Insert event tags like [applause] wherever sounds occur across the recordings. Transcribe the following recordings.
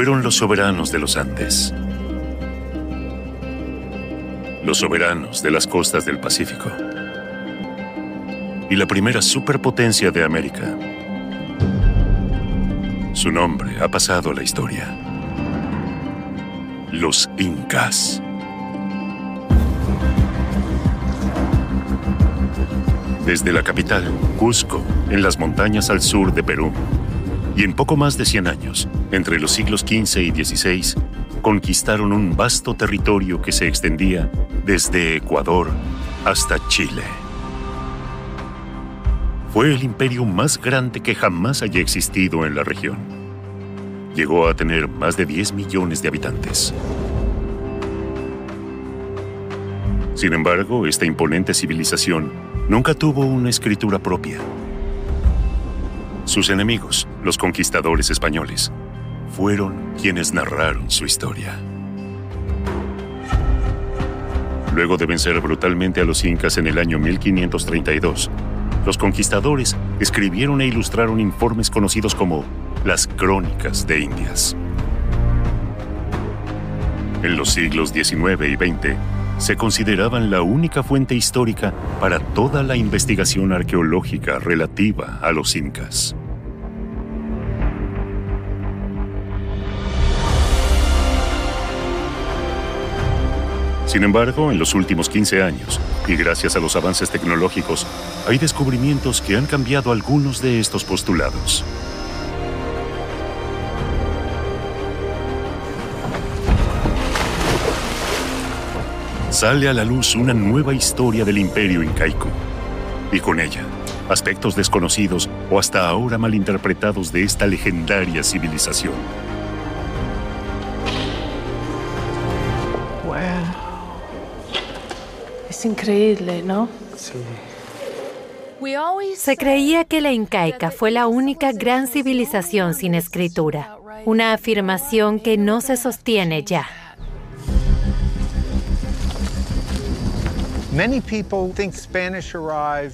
fueron los soberanos de los Andes. Los soberanos de las costas del Pacífico. Y la primera superpotencia de América. Su nombre ha pasado a la historia. Los Incas. Desde la capital, Cusco, en las montañas al sur de Perú, y en poco más de 100 años, entre los siglos XV y XVI, conquistaron un vasto territorio que se extendía desde Ecuador hasta Chile. Fue el imperio más grande que jamás haya existido en la región. Llegó a tener más de 10 millones de habitantes. Sin embargo, esta imponente civilización nunca tuvo una escritura propia. Sus enemigos, los conquistadores españoles, fueron quienes narraron su historia. Luego de vencer brutalmente a los incas en el año 1532, los conquistadores escribieron e ilustraron informes conocidos como las Crónicas de Indias. En los siglos XIX y XX, se consideraban la única fuente histórica para toda la investigación arqueológica relativa a los incas. Sin embargo, en los últimos 15 años, y gracias a los avances tecnológicos, hay descubrimientos que han cambiado algunos de estos postulados. Sale a la luz una nueva historia del imperio incaico, y con ella, aspectos desconocidos o hasta ahora malinterpretados de esta legendaria civilización. Es increíble, ¿no? Sí. Se creía que la incaica fue la única gran civilización sin escritura, una afirmación que no se sostiene ya.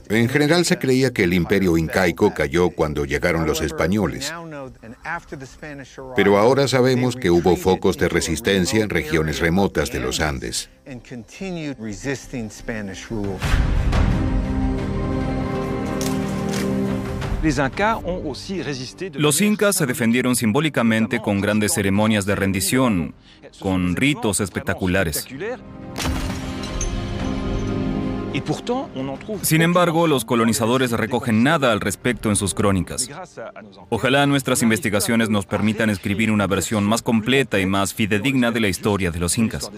En general se creía que el imperio incaico cayó cuando llegaron los españoles. Pero ahora sabemos que hubo focos de resistencia en regiones remotas de los Andes. Los incas se defendieron simbólicamente con grandes ceremonias de rendición, con ritos espectaculares. Sin embargo, los colonizadores recogen nada al respecto en sus crónicas. Ojalá nuestras investigaciones nos permitan escribir una versión más completa y más fidedigna de la historia de los incas.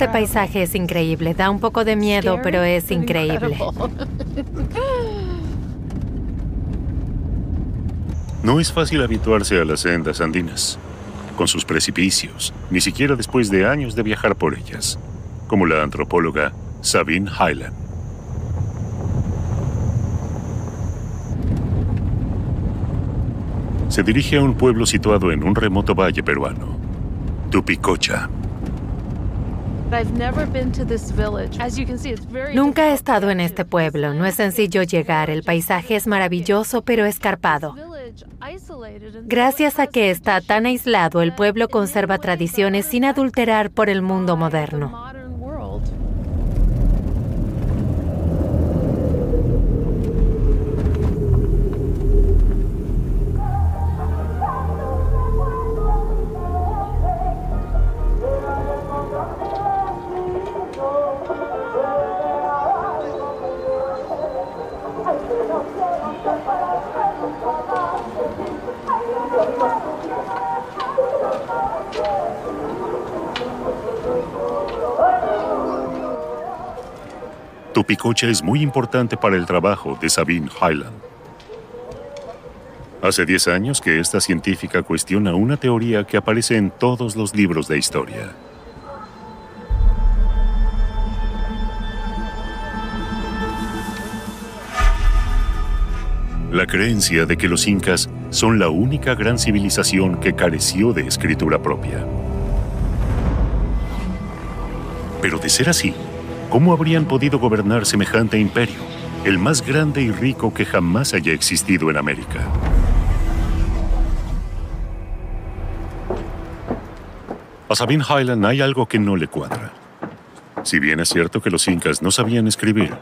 Este paisaje es increíble, da un poco de miedo, pero es increíble. [laughs] No es fácil habituarse a las sendas andinas, con sus precipicios, ni siquiera después de años de viajar por ellas, como la antropóloga Sabine Highland. Se dirige a un pueblo situado en un remoto valle peruano, Tupicocha. Nunca he estado en este pueblo. No es sencillo llegar. El paisaje es maravilloso, pero escarpado. Gracias a que está tan aislado, el pueblo conserva tradiciones sin adulterar por el mundo moderno. Picocha es muy importante para el trabajo de Sabine Highland. Hace 10 años que esta científica cuestiona una teoría que aparece en todos los libros de historia. La creencia de que los incas son la única gran civilización que careció de escritura propia. Pero de ser así, ¿cómo habrían podido gobernar semejante imperio, el más grande y rico que jamás haya existido en América? A Sabine Highland hay algo que no le cuadra. Si bien es cierto que los incas no sabían escribir,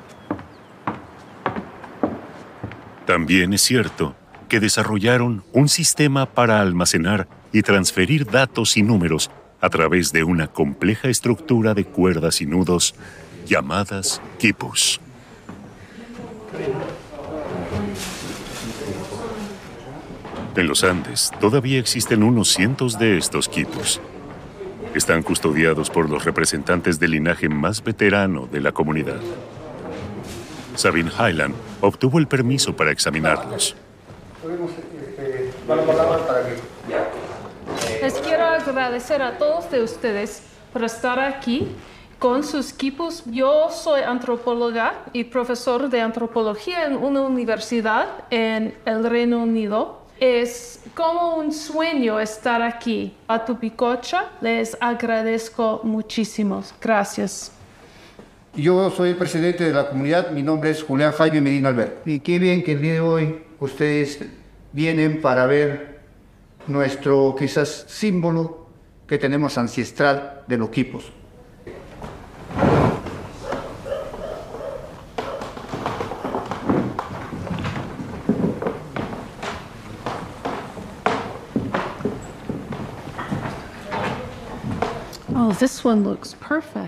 también es cierto que desarrollaron un sistema para almacenar y transferir datos y números a través de una compleja estructura de cuerdas y nudos llamadas quipus. En los Andes todavía existen unos cientos de estos quipus. Están custodiados por los representantes del linaje más veterano de la comunidad. Sabine Highland obtuvo el permiso para examinarlos. Les quiero agradecer a todos de ustedes por estar aquí con sus equipos. Yo soy antropóloga y profesor de antropología en una universidad en el Reino Unido. Es como un sueño estar aquí. A tu picocha les agradezco muchísimo. Gracias. Yo soy el presidente de la comunidad, mi nombre es Julián Jaime Medina Albert. Y qué bien que el día de hoy ustedes vienen para ver nuestro quizás símbolo que tenemos ancestral de los equipos.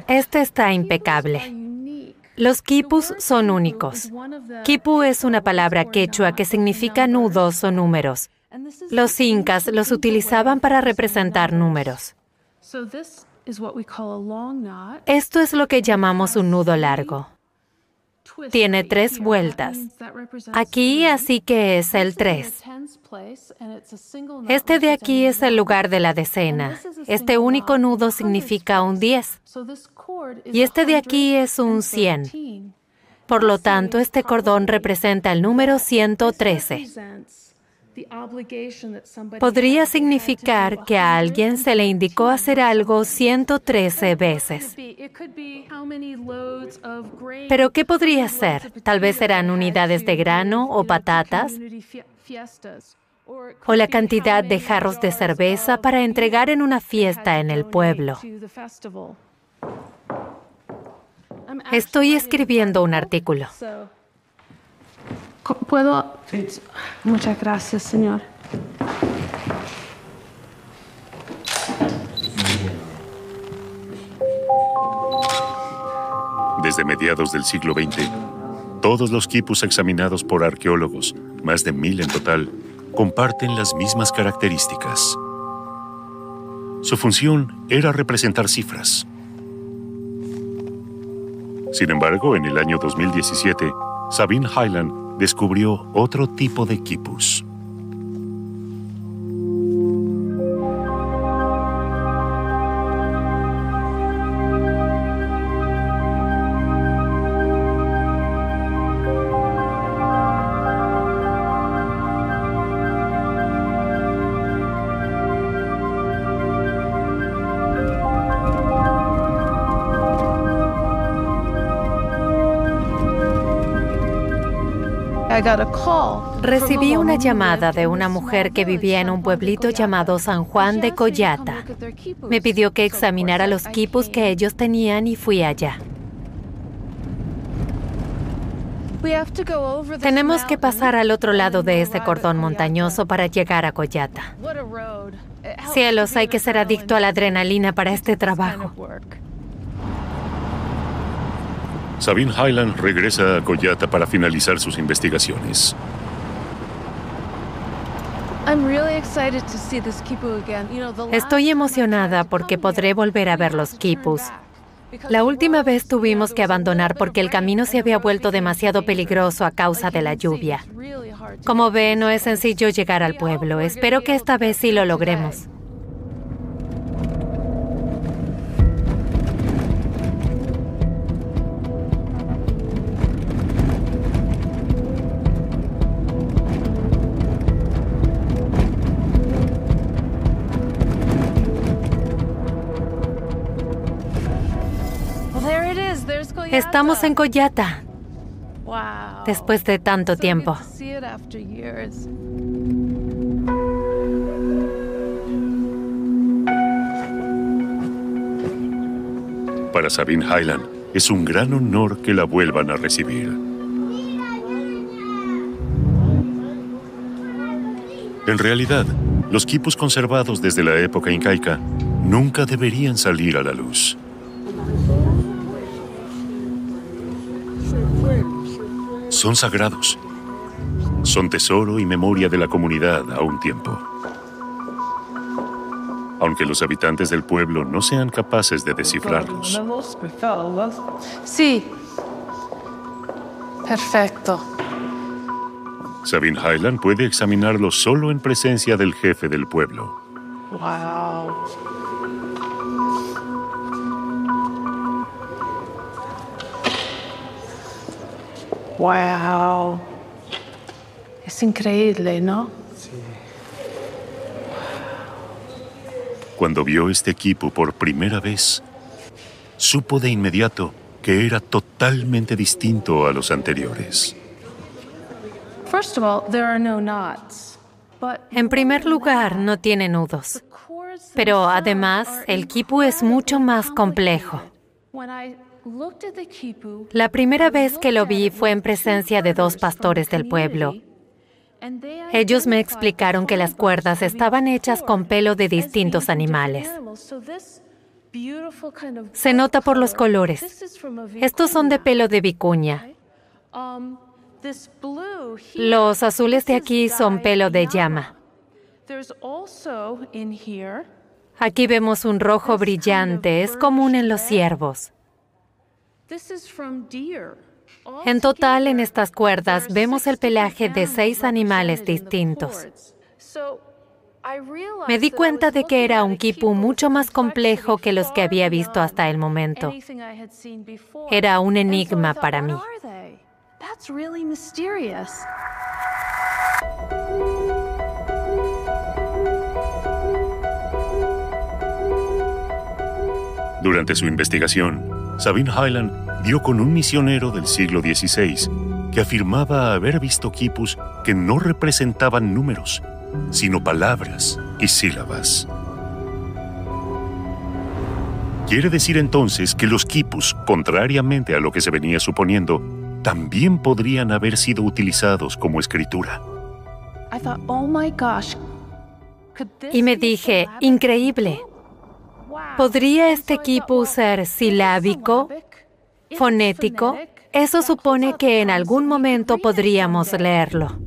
Este está impecable. Los quipus son únicos. Quipu es una palabra quechua que significa nudos o números. Los incas los utilizaban para representar números. So this is what we call a long knot. Esto es lo que llamamos un nudo largo. Twist Tiene tres vueltas. Aquí así que es el This is 3. the tens place, and it's a single knot Este de aquí es el lugar de la decena. Este único nudo significa un 10. So this cord is Y este de aquí es un 113. 100. Por lo tanto, este cordón representa el número 113. Podría significar que a alguien se le indicó hacer algo 113 veces. Pero ¿qué podría ser? Tal vez eran unidades de grano o patatas, o la cantidad de jarros de cerveza para entregar en una fiesta en el pueblo. Estoy escribiendo un artículo. ¿Puedo? Muchas gracias, señor. Desde mediados del siglo XX, todos los quipus examinados por arqueólogos, más de mil en total, comparten las mismas características. Su función era representar cifras. Sin embargo, en el año 2017, Sabine Highland descubrió otro tipo de quipus. Recibí una llamada de una mujer que vivía en un pueblito llamado San Juan de asked me pidió que examinara los quipus que ellos tenían y fui allá. Tenemos que pasar al otro lado de ese cordón montañoso para llegar a Collata. What a road. It helps Cielos, hay que ser adicto a la adrenalina para este trabajo. Sabine Highland regresa a Collata para finalizar sus investigaciones. Estoy emocionada porque podré volver a ver los quipus. La última vez tuvimos que abandonar porque el camino se había vuelto demasiado peligroso a causa de la lluvia. Como ve, no es sencillo llegar al pueblo. Espero que esta vez sí lo logremos. Estamos en Coyata. Después de tanto tiempo. Para Sabine Highland es un gran honor que la vuelvan a recibir. En realidad, los quipus conservados desde la época incaica nunca deberían salir a la luz. Son sagrados. Son tesoro y memoria de la comunidad a un tiempo. Aunque los habitantes del pueblo no sean capaces de descifrarlos. Sí. Perfecto. Sabine Highland puede examinarlos solo en presencia del jefe del pueblo. Wow. Wow. Es increíble, ¿no? Cuando vio este equipo por primera vez, supo de inmediato que era totalmente distinto a los anteriores. First of all, there are no knots. But En primer lugar, no tiene nudos. Pero además, el quipu es mucho más complejo. La primera vez que lo vi fue en presencia de dos pastores del pueblo. Ellos me explicaron que las cuerdas estaban hechas con pelo de distintos animales. Se nota por los colores. Estos son de pelo de vicuña. Um, Los azules de aquí son pelo de llama. Aquí vemos un rojo brillante, es común en los ciervos. En total, en estas cuerdas vemos el 16 pelaje de seis animales distintos. cords. So, I realized Me di cuenta was de que era un a quipu mucho más complejo que los que había visto hasta el momento. anything I had seen before. Era un enigma para "What mí. are they? That's really mysterious. Durante su investigación, Sabine Highland dio con un misionero del siglo XVI que afirmaba haber visto quipus que no representaban números, sino palabras y sílabas. Quiere decir entonces que los quipus, contrariamente a lo que se venía suponiendo, también podrían haber sido utilizados como escritura. Oh Y me dije, increíble. ¿Podría este if it's silábico, fonético? Eso supone que en algún momento podríamos leerlo.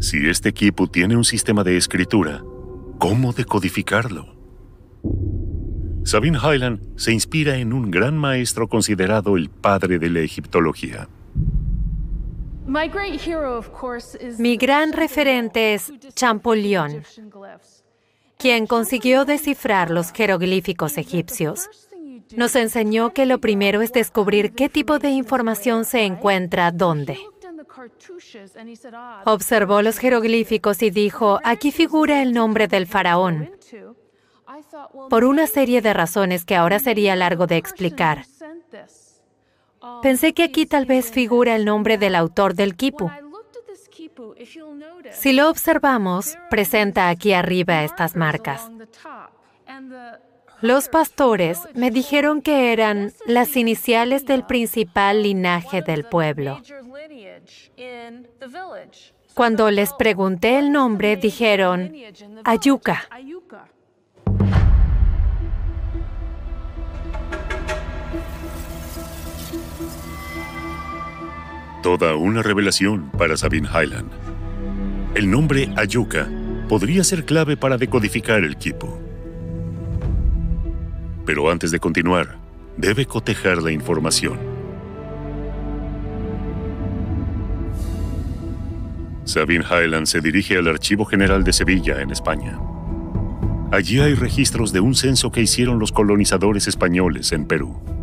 Si este equipo tiene un sistema de escritura, ¿cómo decodificarlo? Sabine Highland se inspira en un gran maestro considerado el padre de la egiptología. Mi gran referente es Champollion, quien consiguió descifrar los jeroglíficos egipcios. Nos enseñó que lo primero es descubrir qué tipo de información se encuentra dónde. Observó los jeroglíficos y dijo, aquí figura el nombre del faraón, por una serie de razones que ahora sería largo de explicar. Pensé que aquí tal vez figura el nombre del autor del quipu. Si lo observamos, presenta aquí arriba estas marcas. Los pastores me dijeron que eran las iniciales del principal linaje del pueblo. Cuando les pregunté el nombre, dijeron Ayuca. Toda una revelación para Sabine Highland. El nombre Ayuca podría ser clave para decodificar el quipo. Pero antes de continuar, debe cotejar la información. Sabine Highland se dirige al Archivo General de Sevilla, en España. Allí hay registros de un censo que hicieron los colonizadores españoles en Perú.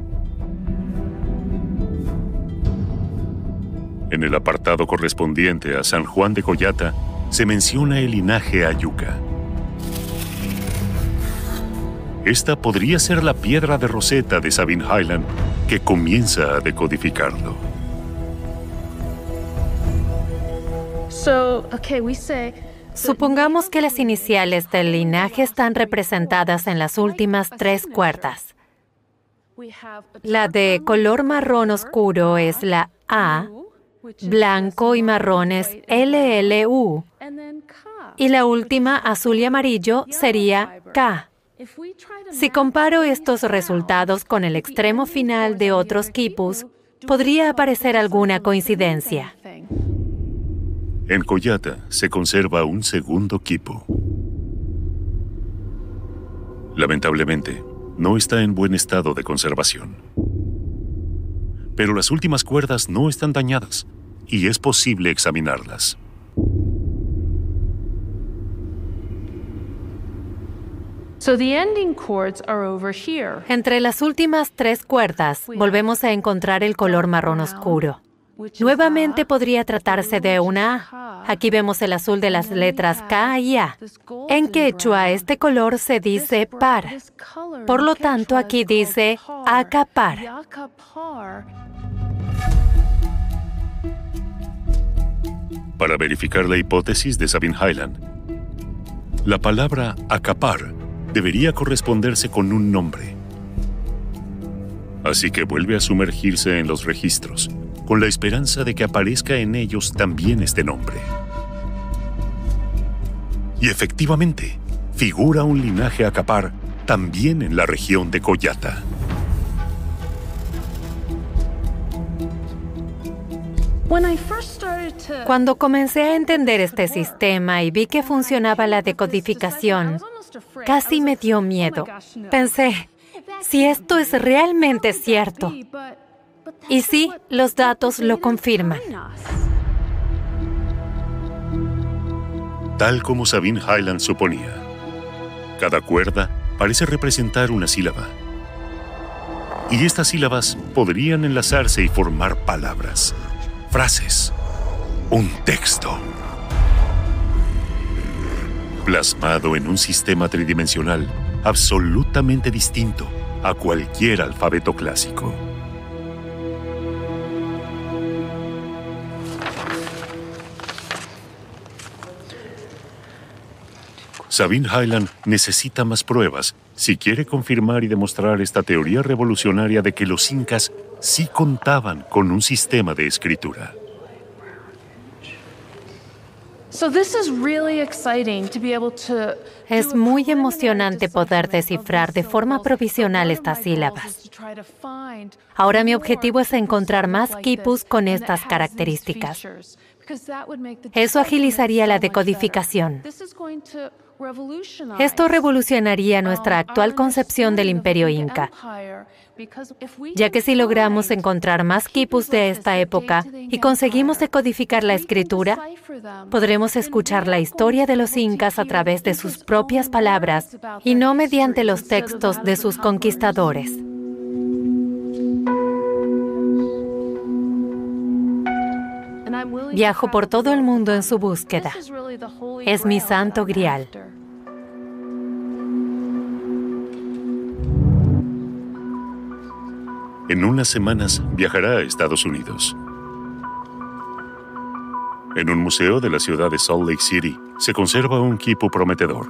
En el apartado correspondiente a San Juan de Coyata se menciona el linaje Ayuca. Esta podría ser la piedra de Rosetta de Sabine Highland que comienza a decodificarlo. Supongamos que las iniciales del linaje están representadas en las últimas tres cuerdas. La de color marrón oscuro es la A, blanco y marrón es LLU, y la última, azul y amarillo, sería K. Si comparo estos resultados con el extremo final de otros quipus, podría aparecer alguna coincidencia. En Coyata se conserva un segundo quipu. Lamentablemente, no está en buen estado de conservación. Pero las últimas cuerdas no están dañadas y es posible examinarlas. Entre las últimas tres cuerdas volvemos a encontrar el color marrón oscuro. Nuevamente podría tratarse de una A. Aquí vemos el azul de las letras K y A. En quechua este color se dice par. Por lo tanto, aquí dice acapar. Para verificar la hipótesis de Sabine Highland, la palabra acapar debería corresponderse con un nombre. Así que vuelve a sumergirse en los registros, con la esperanza de que aparezca en ellos también este nombre. Y efectivamente, figura un linaje acapar también en la región de Coyata. Cuando comencé a entender este sistema y vi que funcionaba la decodificación, Casi me dio miedo. Pensé, si esto es realmente cierto. Y sí, los datos lo confirman. Tal como Sabine Highland suponía, cada cuerda parece representar una sílaba. Y estas sílabas podrían enlazarse y formar palabras, frases, un texto plasmado en un sistema tridimensional absolutamente distinto a cualquier alfabeto clásico. Sabine Highland necesita más pruebas si quiere confirmar y demostrar esta teoría revolucionaria de que los incas sí contaban con un sistema de escritura. Es muy emocionante poder descifrar de forma provisional estas sílabas. Ahora mi objetivo es encontrar más quipus con estas características. Eso agilizaría la decodificación. Esto revolucionaría nuestra actual concepción del imperio inca, ya que si logramos encontrar más quipus de esta época y conseguimos decodificar la escritura, podremos escuchar la historia de los incas a través de sus propias palabras y no mediante los textos de sus conquistadores. Viajo por todo el mundo en su búsqueda. Es mi santo grial. En unas semanas viajará a Estados Unidos. En un museo de la ciudad de Salt Lake City se conserva un equipo prometedor.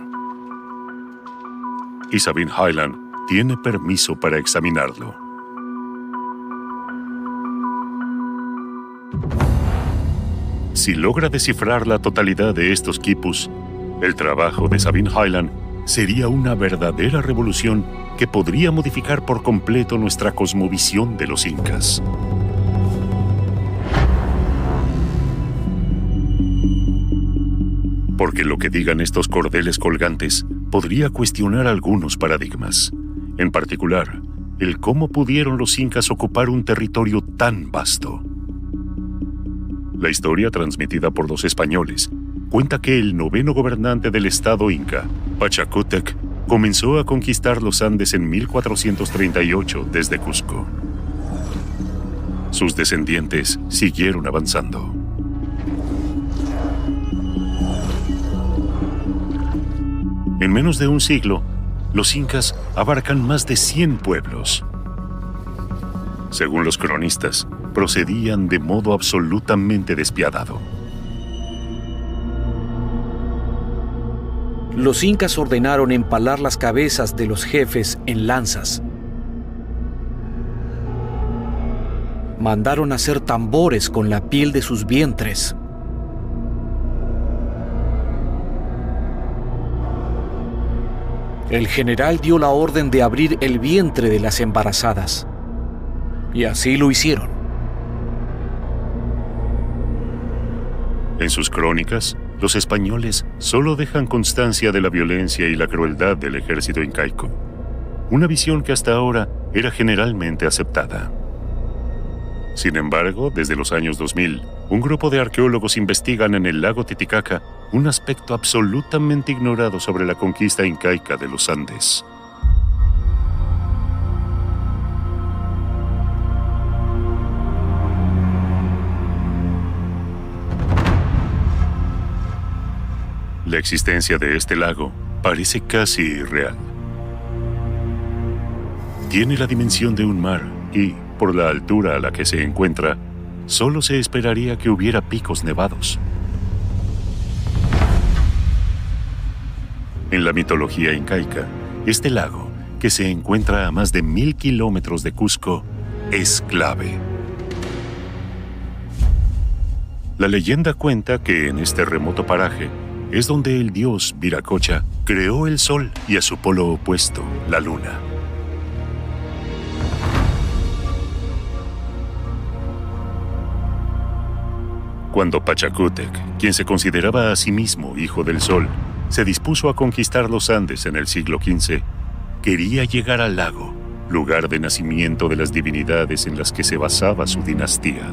Y Sabine Highland tiene permiso para examinarlo. Si logra descifrar la totalidad de estos quipus, el trabajo de Sabine Highland sería una verdadera revolución que podría modificar por completo nuestra cosmovisión de los incas. Porque lo que digan estos cordeles colgantes podría cuestionar algunos paradigmas, en particular el cómo pudieron los incas ocupar un territorio tan vasto. La historia transmitida por los españoles cuenta que el noveno gobernante del estado inca, Pachacútec, comenzó a conquistar los Andes en 1438 desde Cusco. Sus descendientes siguieron avanzando. En menos de un siglo, los incas abarcan más de 100 pueblos. Según los cronistas, procedían de modo absolutamente despiadado. Los incas ordenaron empalar las cabezas de los jefes en lanzas. Mandaron hacer tambores con la piel de sus vientres. El general dio la orden de abrir el vientre de las embarazadas. Y así lo hicieron. En sus crónicas, los españoles solo dejan constancia de la violencia y la crueldad del ejército incaico, una visión que hasta ahora era generalmente aceptada. Sin embargo, desde los años 2000, un grupo de arqueólogos investigan en el lago Titicaca un aspecto absolutamente ignorado sobre la conquista incaica de los Andes. La existencia de este lago parece casi irreal. Tiene la dimensión de un mar y, por la altura a la que se encuentra, solo se esperaría que hubiera picos nevados. En la mitología incaica, este lago, que se encuentra a más de mil kilómetros de Cusco, es clave. La leyenda cuenta que en este remoto paraje es donde el dios Viracocha creó el sol y a su polo opuesto, la luna. Cuando Pachacútec, quien se consideraba a sí mismo hijo del sol, se dispuso a conquistar los Andes en el siglo XV, quería llegar al lago, lugar de nacimiento de las divinidades en las que se basaba su dinastía.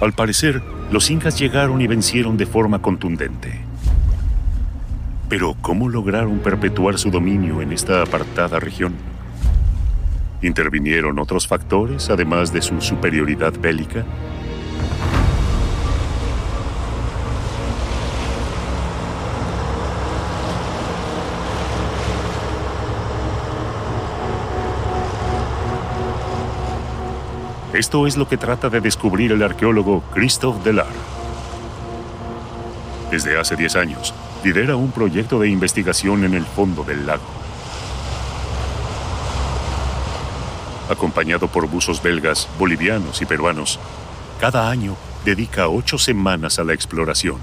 Al parecer, los incas llegaron y vencieron de forma contundente. Pero ¿cómo lograron perpetuar su dominio en esta apartada región? ¿Intervinieron otros factores además de su superioridad bélica? Esto es lo que trata de descubrir el arqueólogo Christophe Delar. Desde hace 10 años, lidera un proyecto de investigación en el fondo del lago. Acompañado por buzos belgas, bolivianos y peruanos, cada año dedica ocho semanas a la exploración.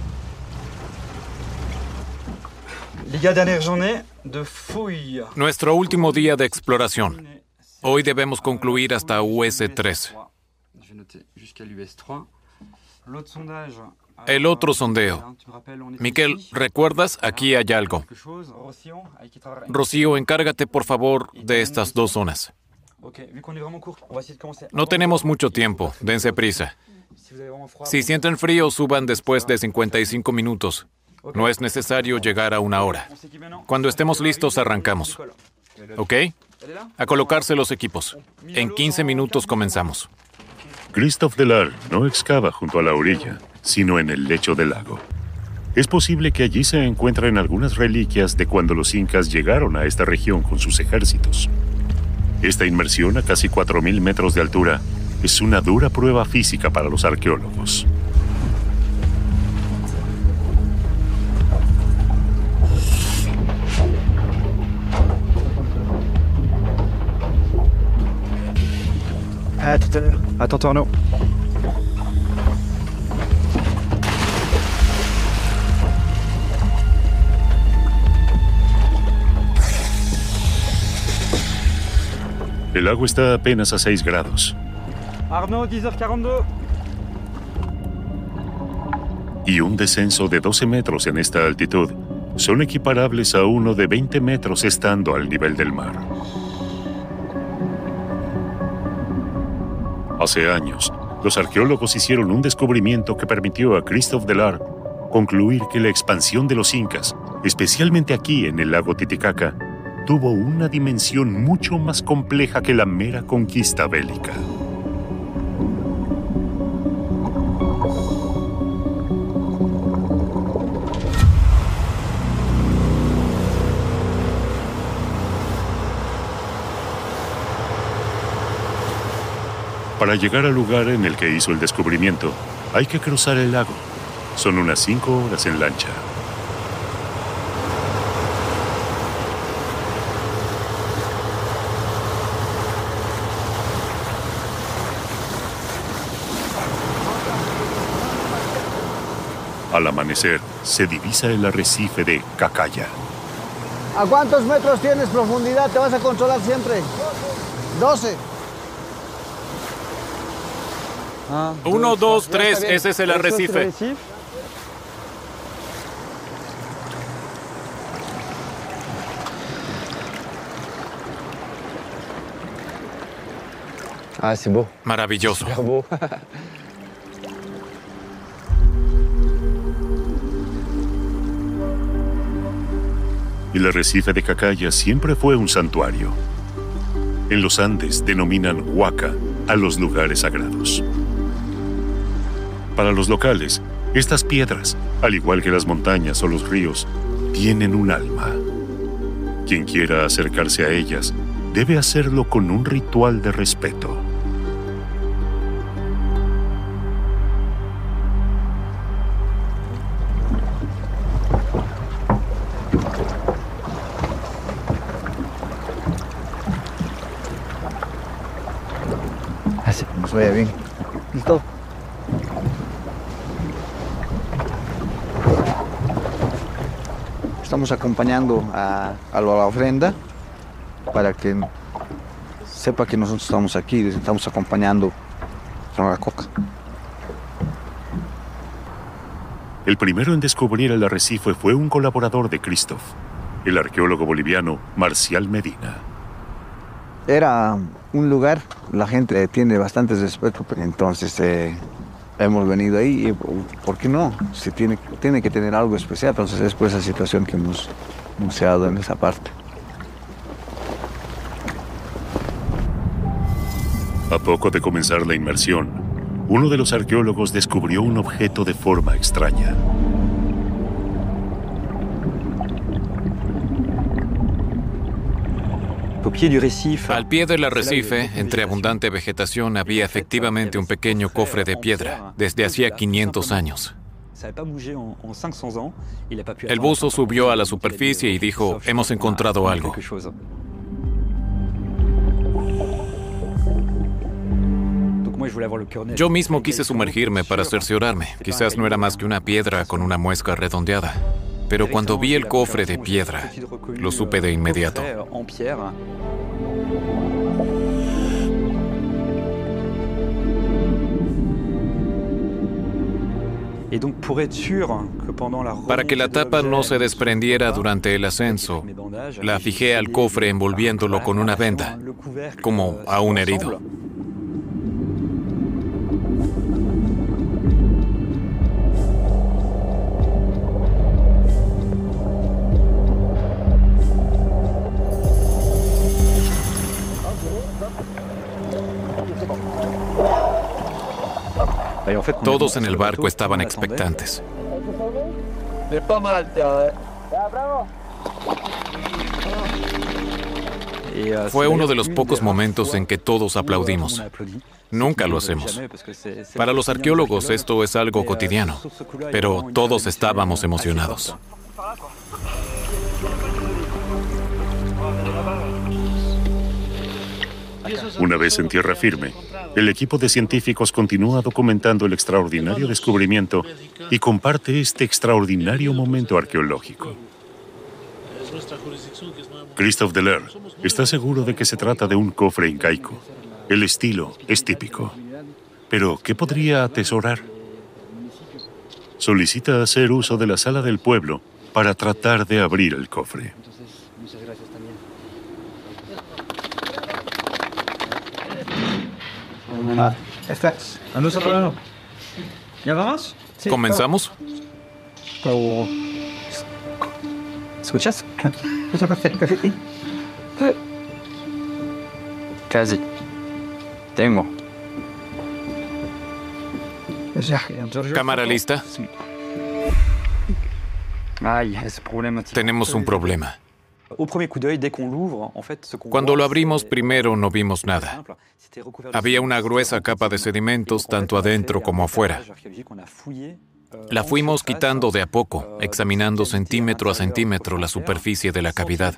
Nuestro último día de exploración. Hoy debemos concluir hasta US3. El otro sondeo. Miquel, ¿recuerdas? Aquí hay algo. Rocío, encárgate por favor de estas dos zonas. No tenemos mucho tiempo, dense prisa. Si sienten frío, suban después de 55 minutos. No es necesario llegar a una hora. Cuando estemos listos, arrancamos. ¿Ok? A colocarse los equipos. En 15 minutos comenzamos. Christophe Delar no excava junto a la orilla, sino en el lecho del lago. Es posible que allí se encuentren algunas reliquias de cuando los incas llegaron a esta región con sus ejércitos. Esta inmersión a casi 4.000 metros de altura es una dura prueba física para los arqueólogos. À tout à l'heure. Attends, Arnaud. El agua está apenas a 6 grados. Arnaud, 10h42. Y un descenso de 12 metros en esta altitud son equiparables a uno de 20 metros estando al nivel del mar. Hace años, los arqueólogos hicieron un descubrimiento que permitió a Christophe Delar concluir que la expansión de los incas, especialmente aquí en el lago Titicaca, tuvo una dimensión mucho más compleja que la mera conquista bélica. Para llegar al lugar en el que hizo el descubrimiento, hay que cruzar el lago. Son unas cinco horas en lancha. Al amanecer, se divisa el arrecife de Cacaya. ¿A cuántos metros tienes profundidad? ¿Te vas a controlar siempre? 12. Uno, dos, tres, ese es el arrecife. Ah, c'est beau. Maravilloso. Super beau. El arrecife de Cacaya siempre fue un santuario. En los Andes denominan Huaca a los lugares sagrados. Para los locales, estas piedras, al igual que las montañas o los ríos, tienen un alma. Quien quiera acercarse a ellas debe hacerlo con un ritual de respeto. Vaya bien. ¿Listo? Estamos acompañando a, a la ofrenda para que sepa que nosotros estamos aquí, estamos acompañando a la coca. El primero en descubrir el arrecife fue un colaborador de Christoph, el arqueólogo boliviano Marcial Medina. Era un lugar, la gente tiene bastante respeto, entonces eh, hemos venido ahí y ¿por qué no? Se tiene, tiene que tener algo especial, entonces es por esa situación que hemos museado en esa parte. A poco de comenzar la inmersión, uno de los arqueólogos descubrió un objeto de forma extraña. Al pie del arrecife, entre abundante vegetación, había efectivamente un pequeño cofre de piedra desde hacía 500 años. El buzo subió a la superficie y dijo, hemos encontrado algo. Yo mismo quise sumergirme para cerciorarme. Quizás no era más que una piedra con una muesca redondeada. Pero cuando vi el cofre de piedra, lo supe de inmediato. Para que la tapa no se desprendiera durante el ascenso, la fijé al cofre envolviéndolo con una venda, como a un herido. Todos en el barco estaban expectantes. Fue uno de los pocos momentos en que todos aplaudimos. Nunca lo hacemos. Para los arqueólogos esto es algo cotidiano, pero todos estábamos emocionados. Una vez en tierra firme, el equipo de científicos continúa documentando el extraordinario descubrimiento y comparte este extraordinario momento arqueológico. Christophe Deler está seguro de que se trata de un cofre incaico. El estilo es típico. Pero, ¿qué podría atesorar? Solicita hacer uso de la sala del pueblo para tratar de abrir el cofre. Está. ¿A nosotros no? ¿Ya vamos? ¿Comenzamos? Pero... ¿Escuchas? Casi. Tengo. ¿Cámara lista? Ay, ese problema. Tenemos un problema. Cuando lo abrimos primero no vimos nada. Había una gruesa capa de sedimentos tanto adentro como afuera. La fuimos quitando de a poco, examinando centímetro a centímetro la superficie de la cavidad.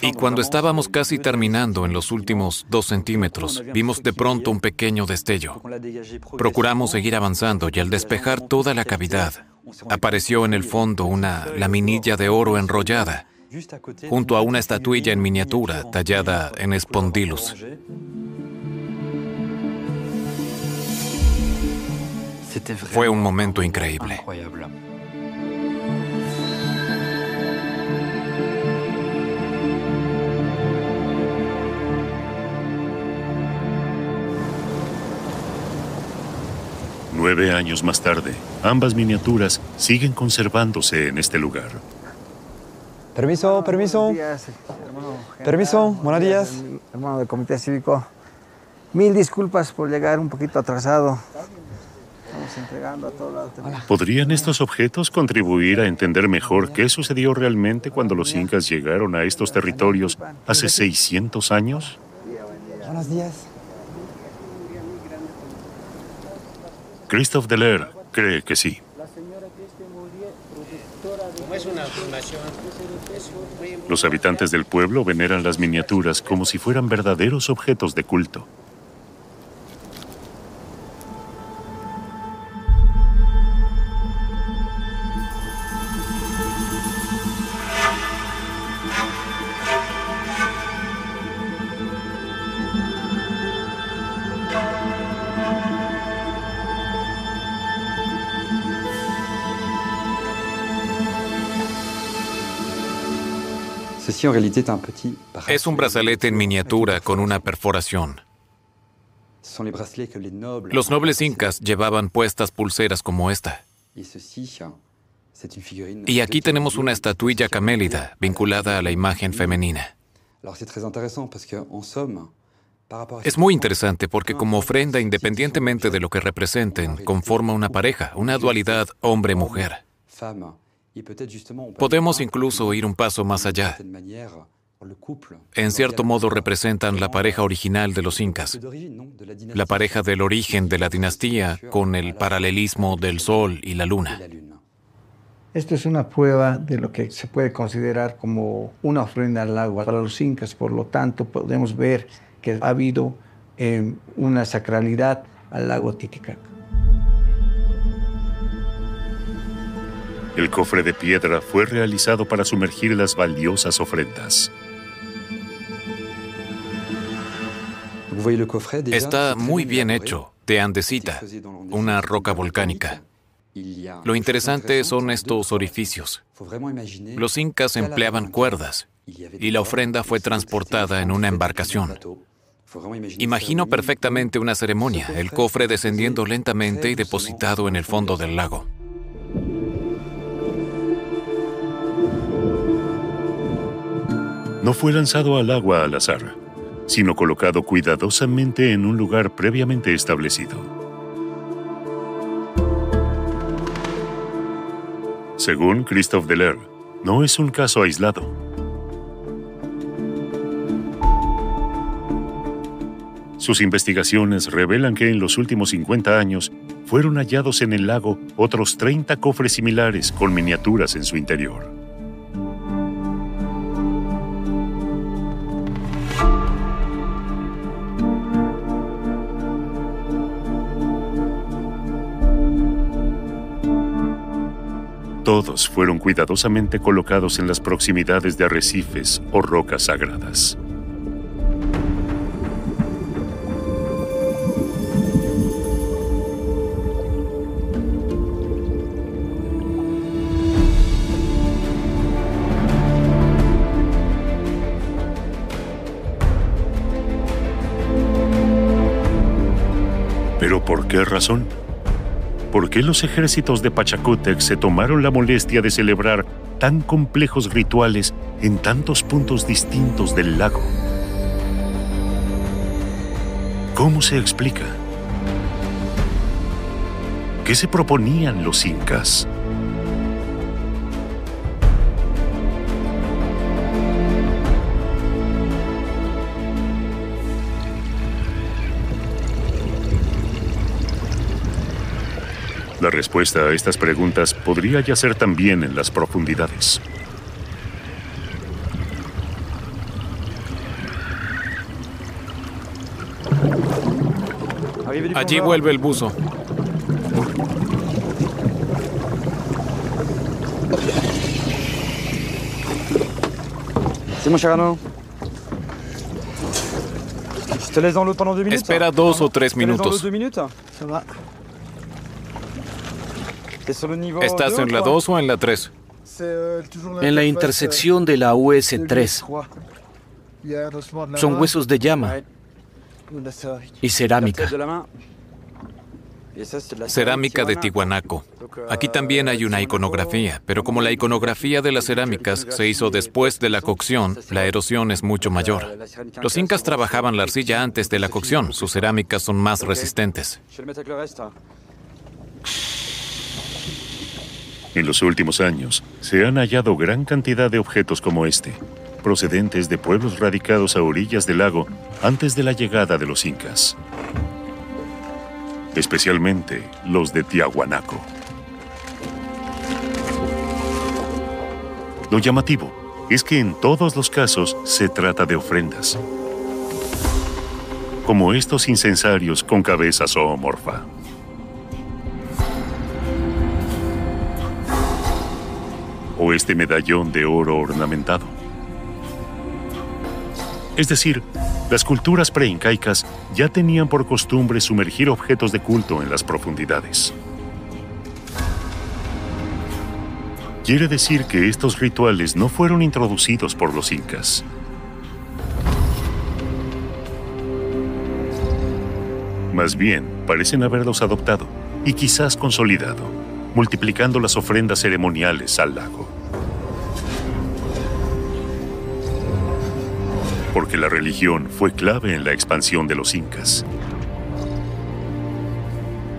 Y cuando estábamos casi terminando en los últimos dos centímetros, vimos de pronto un pequeño destello. Procuramos seguir avanzando y al despejar toda la cavidad, apareció en el fondo una laminilla de oro enrollada, junto a una estatuilla en miniatura tallada en espondilus. Fue un momento increíble. Nueve años más tarde, ambas miniaturas siguen conservándose en este lugar. Permiso, permiso. Permiso, buenos días. Hermano del Comité Cívico, mil disculpas por llegar un poquito atrasado. Estamos entregando a todo ¿Podrían estos objetos contribuir a entender mejor qué sucedió realmente cuando los incas llegaron a estos territorios hace 600 años? Buenos días. Christophe Delair cree que sí. Los habitantes del pueblo veneran las miniaturas como si fueran verdaderos objetos de culto. Es un brazalete en miniatura con una perforación. Los nobles incas llevaban puestas pulseras como esta. Y aquí tenemos una estatuilla camélida vinculada a la imagen femenina. Es muy interesante porque como ofrenda, independientemente de lo que representen, conforma una pareja, una dualidad hombre-mujer. Podemos incluso ir un paso más allá. En cierto modo representan la pareja original de los incas, la pareja del origen de la dinastía con el paralelismo del sol y la luna. Esto es una prueba de lo que se puede considerar como una ofrenda al agua para los incas, por lo tanto podemos ver que ha habido eh, una sacralidad al lago Titicaca. El cofre de piedra fue realizado para sumergir las valiosas ofrendas. Está muy bien hecho, de andesita, una roca volcánica. Lo interesante son estos orificios. Los incas empleaban cuerdas y la ofrenda fue transportada en una embarcación. Imagino perfectamente una ceremonia, el cofre descendiendo lentamente y depositado en el fondo del lago. No fue lanzado al agua al azar, sino colocado cuidadosamente en un lugar previamente establecido. Según Christophe Deler, no es un caso aislado. Sus investigaciones revelan que en los últimos 50 años fueron hallados en el lago otros 30 cofres similares con miniaturas en su interior. Todos fueron cuidadosamente colocados en las proximidades de arrecifes o rocas sagradas. ¿Pero por qué razón? ¿Por qué los ejércitos de Pachacútec se tomaron la molestia de celebrar tan complejos rituales en tantos puntos distintos del lago? ¿Cómo se explica? ¿Qué se proponían los incas? La respuesta a estas preguntas podría yacer también en las profundidades. Allí vuelve el buzo. Espera dos o tres minutos. ¿Estás en la ou trois 2 o en la 3? C'est, euh, toujours En la intersección de la euh, US-3 trois. Il y a un osement de la son huesos de llama y cerámica. Cerámica de. Tihuanaco. Aquí también hay una iconografía, pero como la iconografía de las cerámicas se hizo después de la cocción, la erosión es mucho mayor. Los incas trabajaban la arcilla antes de la cocción, sus cerámicas son más resistentes. En los últimos años, se han hallado gran cantidad de objetos como este, procedentes de pueblos radicados a orillas del lago antes de la llegada de los incas. Especialmente los de Tiahuanaco. Lo llamativo es que en todos los casos se trata de ofrendas, como estos incensarios con cabeza zoomorfa. Este medallón de oro ornamentado. Es decir, las culturas preincaicas ya tenían por costumbre sumergir objetos de culto en las profundidades. Quiere decir que estos rituales no fueron introducidos por los incas. Más bien, parecen haberlos adoptado y quizás consolidado, multiplicando las ofrendas ceremoniales al lago. Porque la religión fue clave en la expansión de los incas.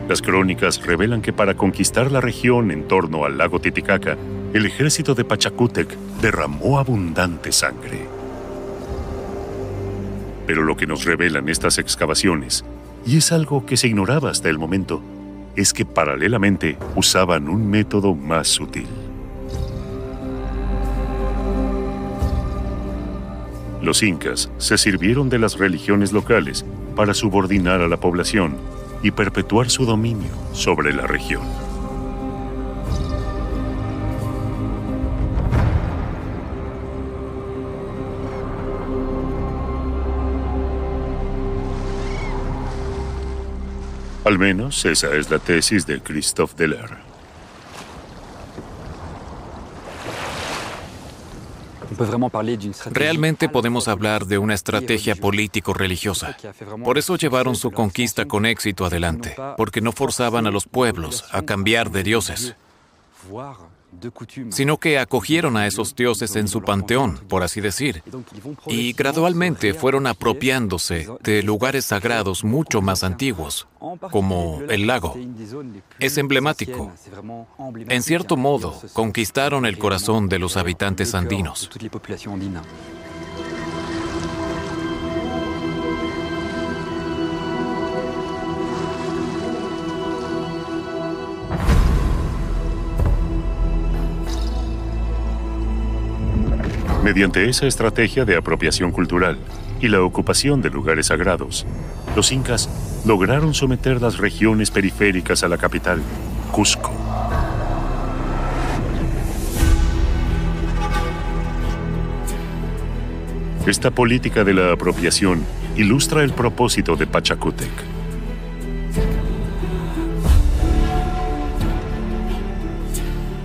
Las crónicas revelan que para conquistar la región en torno al lago Titicaca, el ejército de Pachacútec derramó abundante sangre. Pero lo que nos revelan estas excavaciones, y es algo que se ignoraba hasta el momento, es que paralelamente usaban un método más sutil. Los incas se sirvieron de las religiones locales para subordinar a la población y perpetuar su dominio sobre la región. Al menos esa es la tesis de Christophe Deller. Realmente podemos hablar de una estrategia político-religiosa. Por eso llevaron su conquista con éxito adelante, porque no forzaban a los pueblos a cambiar de dioses, sino que acogieron a esos dioses en su panteón, por así decir, y gradualmente fueron apropiándose de lugares sagrados mucho más antiguos, como el lago. Es emblemático. En cierto modo, conquistaron el corazón de los habitantes andinos. Mediante esa estrategia de apropiación cultural y la ocupación de lugares sagrados, los incas lograron someter las regiones periféricas a la capital, Cusco. Esta política de la apropiación ilustra el propósito de Pachacútec.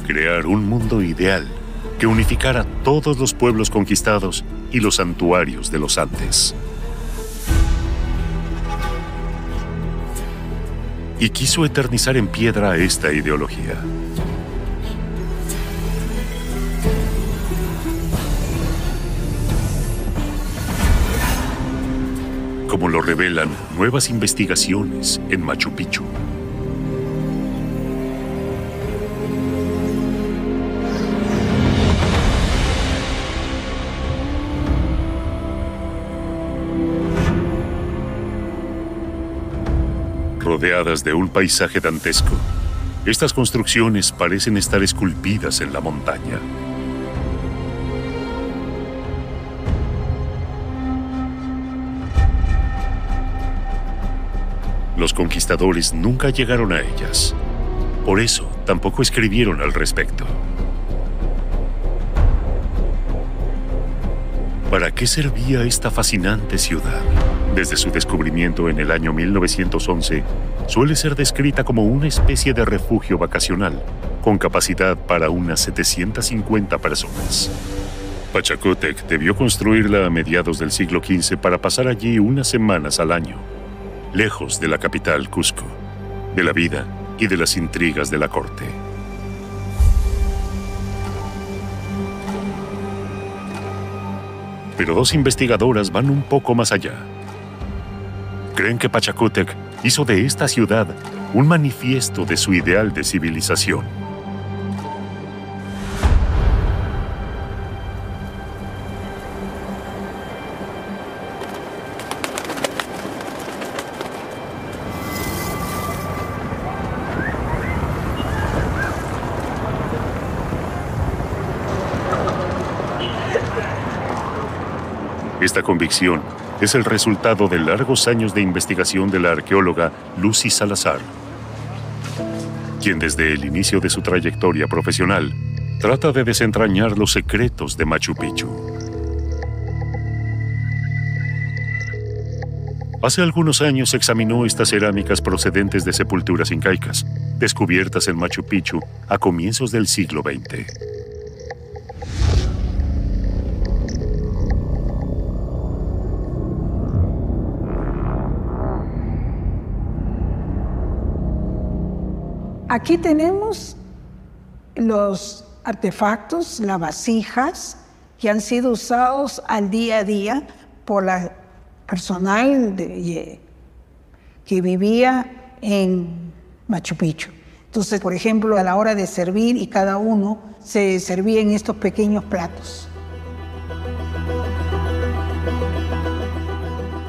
Crear un mundo ideal que unificara todos los pueblos conquistados y los santuarios de los Andes. Y quiso eternizar en piedra esta ideología. Como lo revelan nuevas investigaciones en Machu Picchu. Rodeadas de un paisaje dantesco, Estas construcciones parecen estar esculpidas en la montaña. Los conquistadores nunca llegaron a ellas. Por eso tampoco escribieron al respecto. ¿Para qué servía esta fascinante ciudad? Desde su descubrimiento en el año 1911, suele ser descrita como una especie de refugio vacacional, con capacidad para unas 750 personas. Pachacútec debió construirla a mediados del siglo XV para pasar allí unas semanas al año lejos de la capital Cusco, de la vida y de las intrigas de la corte. Pero dos investigadoras van un poco más allá. Creen que Pachacútec hizo de esta ciudad un manifiesto de su ideal de civilización. Esta convicción es el resultado de largos años de investigación de la arqueóloga Lucy Salazar, quien desde el inicio de su trayectoria profesional trata de desentrañar los secretos de Machu Picchu. Hace algunos años examinó estas cerámicas procedentes de sepulturas incaicas, descubiertas en Machu Picchu a comienzos del siglo XX. Aquí tenemos los artefactos, las vasijas que han sido usados al día a día por la personal que vivía en Machu Picchu. Entonces, por ejemplo, a la hora de servir y cada uno se servía en estos pequeños platos.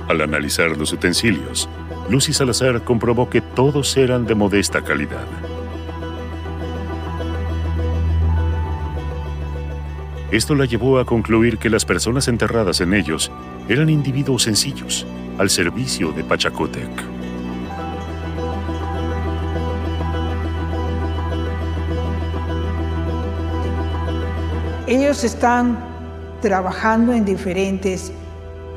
Al analizar los utensilios, Lucy Salazar comprobó que todos eran de modesta calidad. Esto la llevó a concluir que las personas enterradas en ellos eran individuos sencillos, al servicio de Pachacotec. Ellos están trabajando en diferentes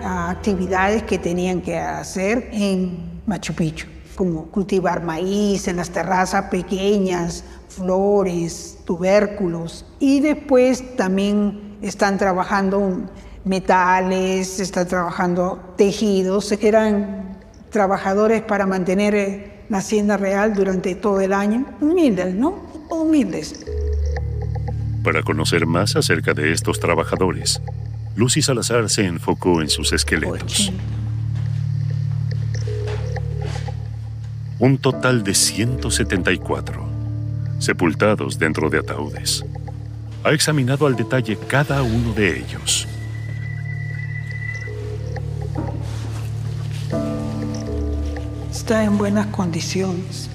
ah, actividades que tenían que hacer en Machu Picchu, como cultivar maíz en las terrazas pequeñas, flores, tubérculos. Y después también están trabajando metales, están trabajando tejidos, eran trabajadores para mantener eh, la hacienda real durante todo el año. Humildes, ¿no? Humildes. Para conocer más acerca de estos trabajadores, Lucy Salazar se enfocó en sus esqueletos. Un total de 174 sepultados dentro de ataúdes. Ha examinado al detalle cada uno de ellos. Está en buenas condiciones.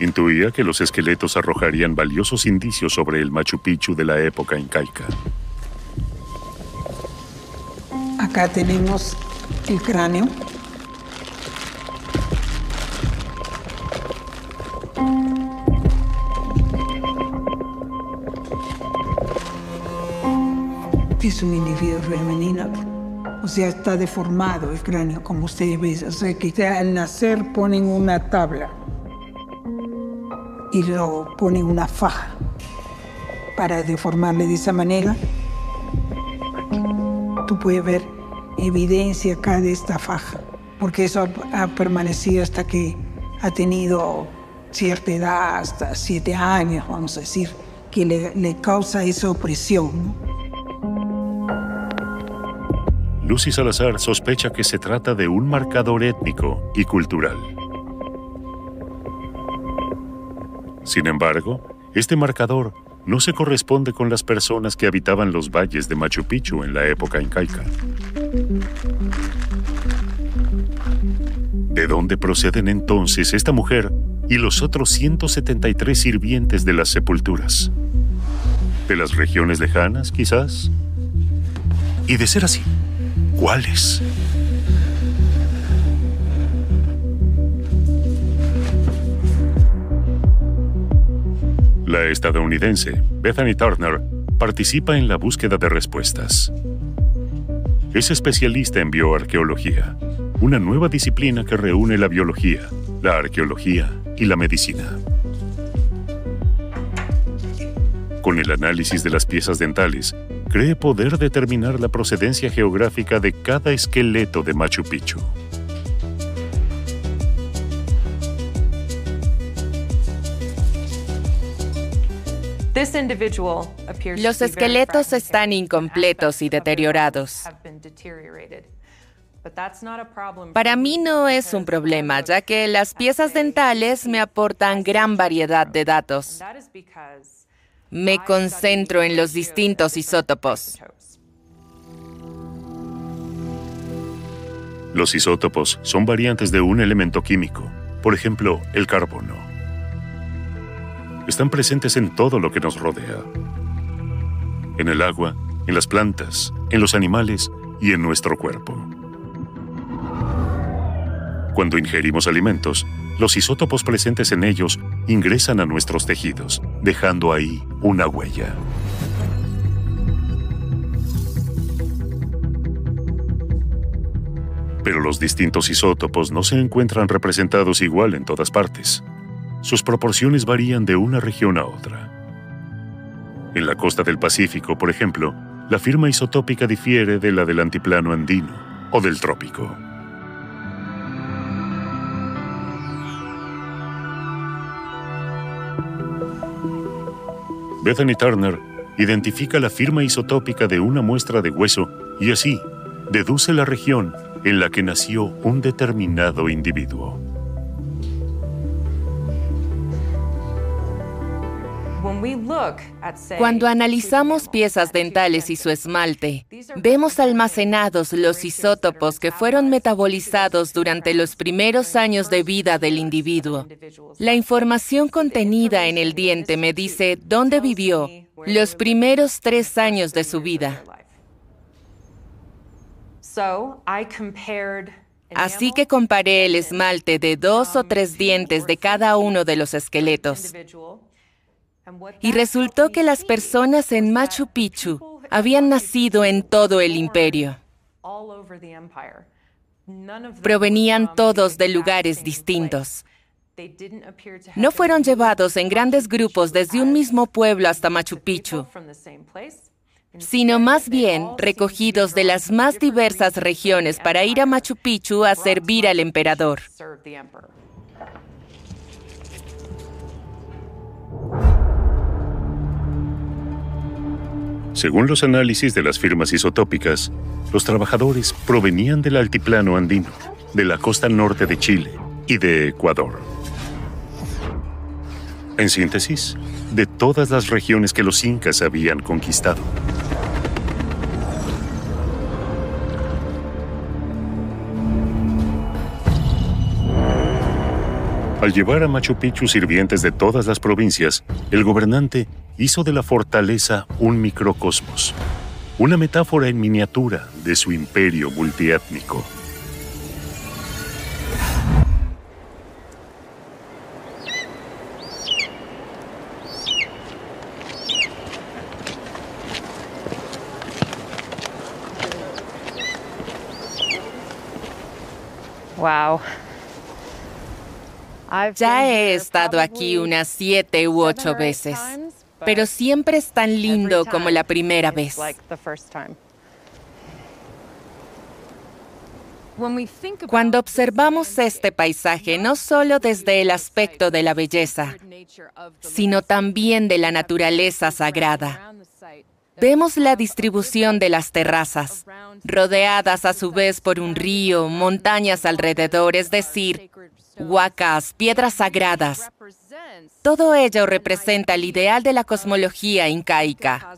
Intuía que los esqueletos arrojarían valiosos indicios sobre el Machu Picchu de la época incaica. Acá tenemos el cráneo. Es un individuo femenino. O sea, está deformado el cráneo, como ustedes ven. O sea, que al nacer ponen una tabla y lo ponen una faja para deformarle de esa manera. Tú puedes ver evidencia acá de esta faja, porque eso ha, permanecido hasta que ha tenido cierta edad, hasta siete años, vamos a decir, que le, le causa esa opresión. ¿no? Lucy Salazar sospecha que se trata de un marcador étnico y cultural. Sin embargo, este marcador no se corresponde con las personas que habitaban los valles de Machu Picchu en la época incaica. ¿De dónde proceden entonces esta mujer y los otros 173 sirvientes de las sepulturas? ¿De las regiones lejanas, quizás? Y de ser así, ¿cuáles? La estadounidense Bethany Turner participa en la búsqueda de respuestas. Es especialista en bioarqueología, una nueva disciplina que reúne la biología, la arqueología y la medicina. Con el análisis de las piezas dentales, cree poder determinar la procedencia geográfica de cada esqueleto de Machu Picchu. Los esqueletos están incompletos y deteriorados. Para mí no es un problema, ya que las piezas dentales me aportan gran variedad de datos. Me concentro en los distintos isótopos. Los isótopos son variantes de un elemento químico, por ejemplo, el carbono están presentes en todo lo que nos rodea. En el agua, en las plantas, en los animales y en nuestro cuerpo. Cuando ingerimos alimentos, los isótopos presentes en ellos ingresan a nuestros tejidos, dejando ahí una huella. Pero los distintos isótopos no se encuentran representados igual en todas partes. Sus proporciones varían de una región a otra. En la costa del Pacífico, por ejemplo, la firma isotópica difiere de la del antiplano andino o del trópico. Bethany Turner identifica la firma isotópica de una muestra de hueso y así deduce la región en la que nació un determinado individuo. Cuando analizamos piezas dentales y su esmalte, vemos almacenados los isótopos que fueron metabolizados durante los primeros años de vida del individuo. La información contenida en el diente me dice dónde vivió los primeros tres años de su vida. Así que comparé el esmalte de dos o tres dientes de cada uno de los esqueletos. Y resultó que las personas en Machu Picchu habían nacido en todo el imperio. Provenían todos de lugares distintos. No fueron llevados en grandes grupos desde un mismo pueblo hasta Machu Picchu, sino más bien recogidos de las más diversas regiones para ir a Machu Picchu a servir al emperador. Según los análisis de las firmas isotópicas, los trabajadores provenían del altiplano andino, de la costa norte de Chile y de Ecuador. En síntesis, de todas las regiones que los incas habían conquistado. Al llevar a Machu Picchu sirvientes de todas las provincias, el gobernante hizo de la fortaleza un microcosmos, una metáfora en miniatura de su imperio multiétnico. Wow. Ya he estado aquí unas siete u ocho veces, pero siempre es tan lindo como la primera vez. Cuando observamos este paisaje, no solo desde el aspecto de la belleza, sino también de la naturaleza sagrada, vemos la distribución de las terrazas, rodeadas a su vez por un río, montañas alrededor, es decir, huacas, piedras sagradas. Todo ello representa el ideal de la cosmología incaica.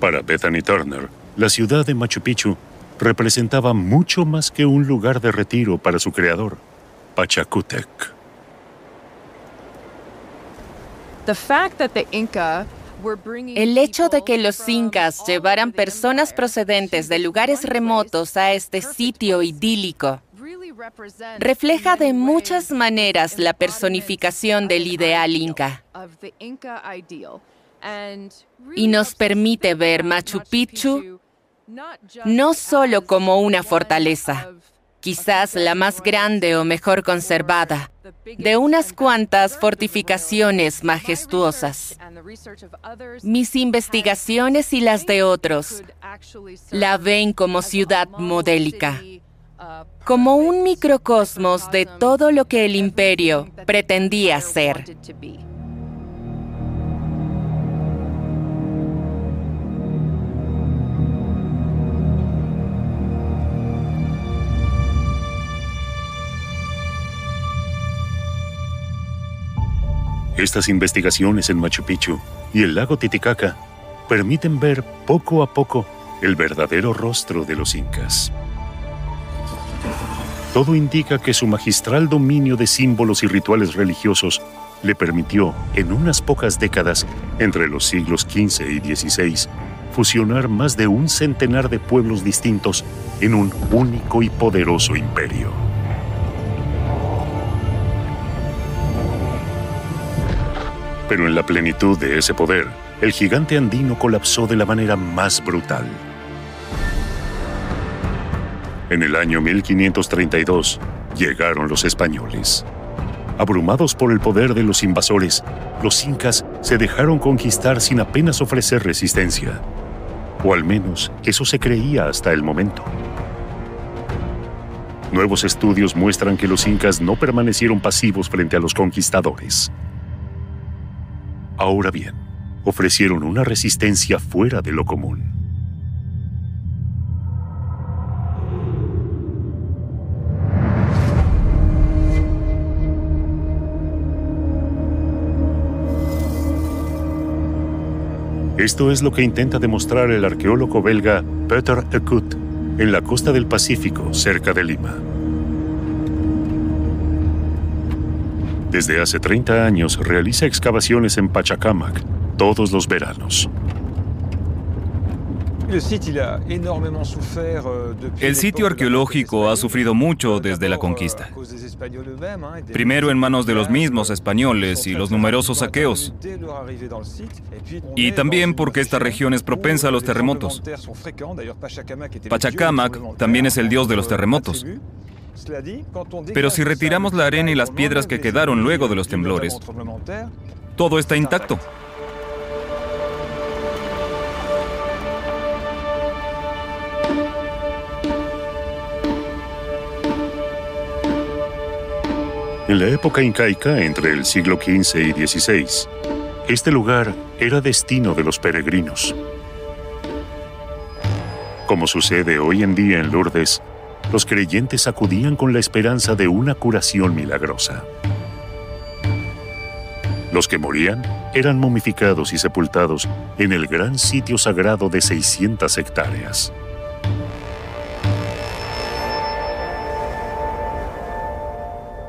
Para Bethany Turner, la ciudad de Machu Picchu representaba mucho más que un lugar de retiro para su creador, Pachacútec. El hecho de que los incas llevaran personas procedentes de lugares remotos a este sitio idílico refleja de muchas maneras la personificación del ideal inca y nos permite ver Machu Picchu no solo como una fortaleza, quizás la más grande o mejor conservada, de unas cuantas fortificaciones majestuosas. Mis investigaciones y las de otros la ven como ciudad modélica, como un microcosmos de todo lo que el imperio pretendía ser. Estas investigaciones en Machu Picchu y el lago Titicaca permiten ver poco a poco el verdadero rostro de los incas. Todo indica que su magistral dominio de símbolos y rituales religiosos le permitió, en unas pocas décadas, entre los siglos XV y XVI, fusionar más de un centenar de pueblos distintos en un único y poderoso imperio. Pero en la plenitud de ese poder, el gigante andino colapsó de la manera más brutal. En el año 1532 llegaron los españoles. Abrumados por el poder de los invasores, los incas se dejaron conquistar sin apenas ofrecer resistencia. O al menos eso se creía hasta el momento. Nuevos estudios muestran que los incas no permanecieron pasivos frente a los conquistadores. Ahora bien, ofrecieron una resistencia fuera de lo común. Esto es lo que intenta demostrar el arqueólogo belga Peter Ekut en la costa del Pacífico, cerca de Lima. Desde hace 30 años realiza excavaciones en Pachacamac todos los veranos. El sitio arqueológico ha sufrido mucho desde la conquista. Primero en manos de los mismos españoles y los numerosos saqueos. Y también porque esta región es propensa a los terremotos. Pachacamac también es el dios de los terremotos. Pero si retiramos la arena y las piedras que quedaron luego de los temblores, todo está intacto. En la época incaica, entre el siglo XV y XVI, este lugar era destino de los peregrinos. Como sucede hoy en día en Lourdes, los creyentes acudían con la esperanza de una curación milagrosa. Los que morían eran momificados y sepultados en el gran sitio sagrado de 600 hectáreas.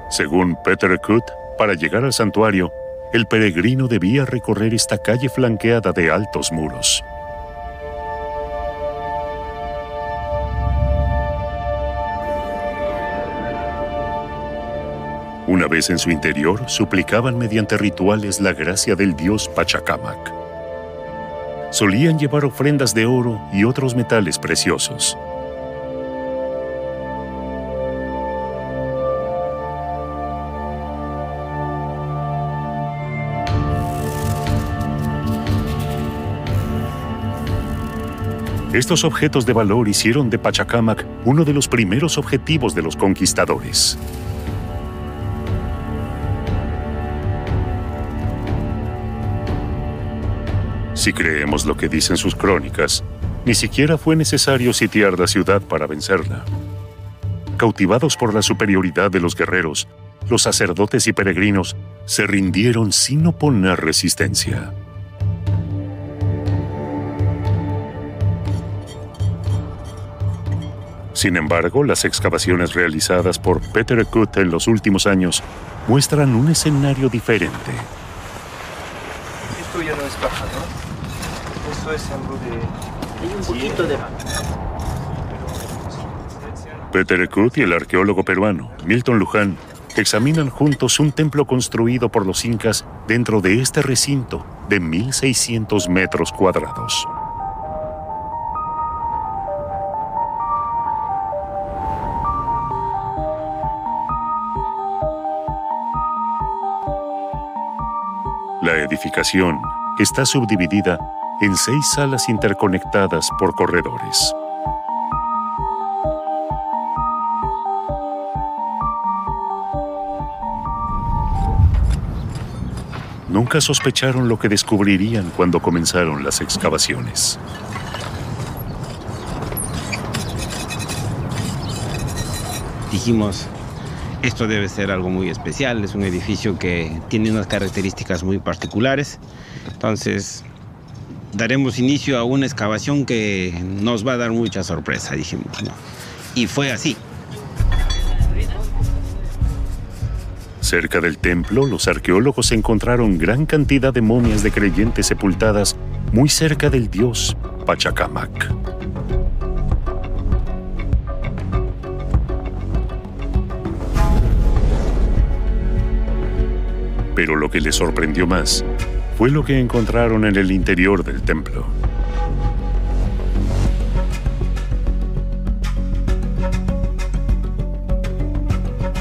Según Peter Kut, para llegar al santuario, el peregrino debía recorrer esta calle flanqueada de altos muros. Una vez en su interior, suplicaban mediante rituales la gracia del dios Pachacamac. Solían llevar ofrendas de oro y otros metales preciosos. Estos objetos de valor hicieron de Pachacamac uno de los primeros objetivos de los conquistadores. Si creemos lo que dicen sus crónicas, ni siquiera fue necesario sitiar la ciudad para vencerla. Cautivados por la superioridad de los guerreros, los sacerdotes y peregrinos se rindieron sin oponer resistencia. Sin embargo, las excavaciones realizadas por Peter Kut en los últimos años muestran un escenario diferente. Esto ya no es paja. Esto es algo de... Hay un poquito de Peter Kut y el arqueólogo peruano Milton Luján examinan juntos un templo construido por los incas dentro de este recinto de 1.600 metros cuadrados. La edificación está subdividida en seis salas interconectadas por corredores. Nunca sospecharon lo que descubrirían cuando comenzaron las excavaciones. Dijimos, esto debe ser algo muy especial, es un edificio que tiene unas características muy particulares. Entonces, daremos inicio a una excavación que nos va a dar mucha sorpresa, dijimos. Y fue así. Cerca del templo, los arqueólogos encontraron gran cantidad de momias de creyentes sepultadas muy cerca del dios Pachacamac. Pero lo que les sorprendió más fue lo que encontraron en el interior del templo.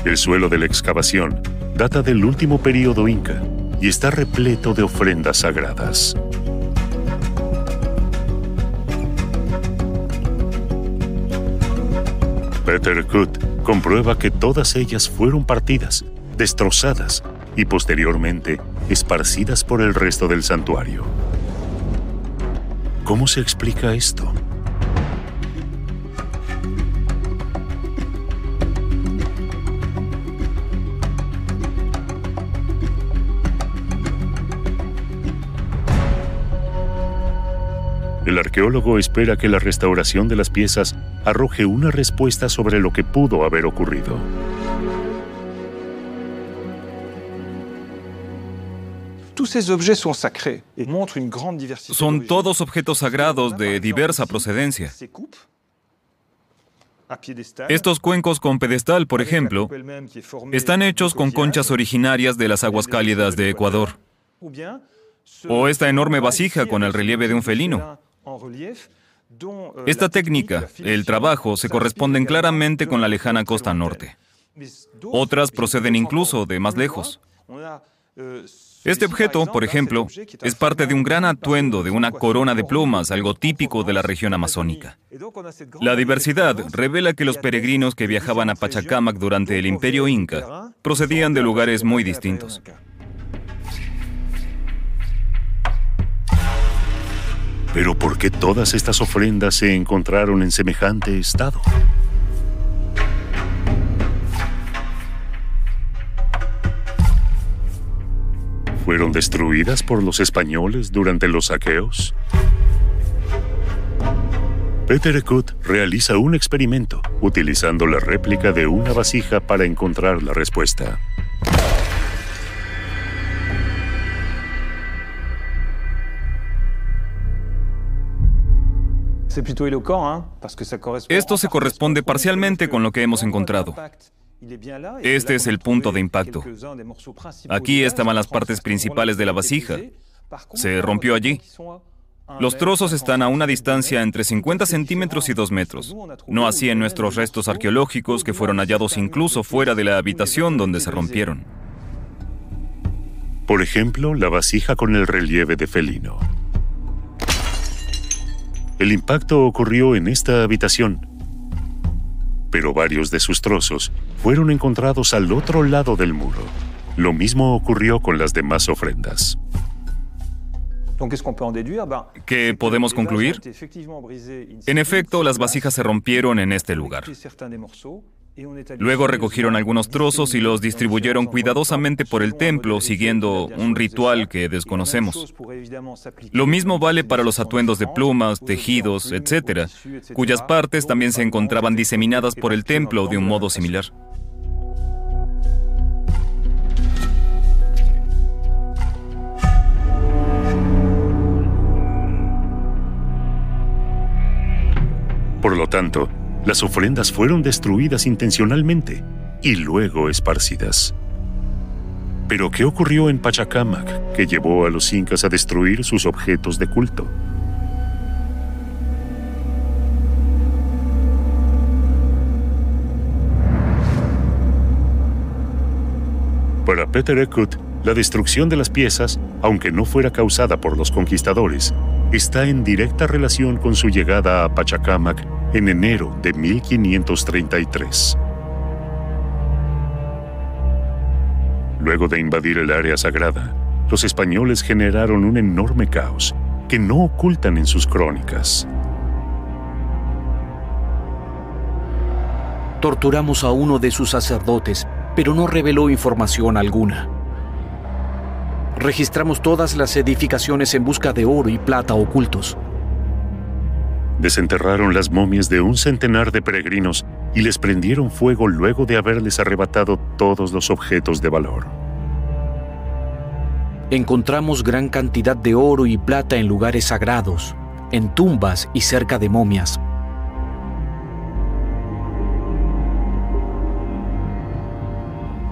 El suelo de la excavación data del último período inca y está repleto de ofrendas sagradas. Peter Kut comprueba que todas ellas fueron partidas, destrozadas y posteriormente esparcidas por el resto del santuario. ¿Cómo se explica esto? El arqueólogo espera que la restauración de las piezas arroje una respuesta sobre lo que pudo haber ocurrido. Son todos objetos sagrados de diversa procedencia. Estos cuencos con pedestal, por ejemplo, están hechos con conchas originarias de las aguas cálidas de Ecuador. O esta enorme vasija con el relieve de un felino. Esta técnica, el trabajo, se corresponden claramente con la lejana costa norte. Otras proceden incluso de más lejos. Este objeto, por ejemplo, es parte de un gran atuendo de una corona de plumas, algo típico de la región amazónica. La diversidad revela que los peregrinos que viajaban a Pachacamac durante el imperio inca procedían de lugares muy distintos. Pero ¿por qué todas estas ofrendas se encontraron en semejante estado? ¿Fueron destruidas por los españoles durante los saqueos? Peter Eckut realiza un experimento utilizando la réplica de una vasija para encontrar la respuesta. Esto se corresponde parcialmente con lo que hemos encontrado. Este es el punto de impacto. Aquí estaban las partes principales de la vasija. Se rompió allí. Los trozos están a una distancia entre 50 centímetros y 2 metros. No así en nuestros restos arqueológicos que fueron hallados incluso fuera de la habitación donde se rompieron. Por ejemplo, la vasija con el relieve de felino. El impacto ocurrió en esta habitación, pero varios de sus trozos fueron encontrados al otro lado del muro. Lo mismo ocurrió con las demás ofrendas. ¿Qué podemos concluir? En efecto, las vasijas se rompieron en este lugar. Luego recogieron algunos trozos y los distribuyeron cuidadosamente por el templo siguiendo un ritual que desconocemos. Lo mismo vale para los atuendos de plumas, tejidos, etc., cuyas partes también se encontraban diseminadas por el templo de un modo similar. Por lo tanto, las ofrendas fueron destruidas intencionalmente y luego esparcidas. Pero ¿qué ocurrió en Pachacamac que llevó a los incas a destruir sus objetos de culto? Para Peter Ekut, la destrucción de las piezas, aunque no fuera causada por los conquistadores, está en directa relación con su llegada a Pachacamac en enero de 1533. Luego de invadir el área sagrada, los españoles generaron un enorme caos que no ocultan en sus crónicas. Torturamos a uno de sus sacerdotes, pero no reveló información alguna. Registramos todas las edificaciones en busca de oro y plata ocultos. Desenterraron las momias de un centenar de peregrinos y les prendieron fuego luego de haberles arrebatado todos los objetos de valor. Encontramos gran cantidad de oro y plata en lugares sagrados, en tumbas y cerca de momias.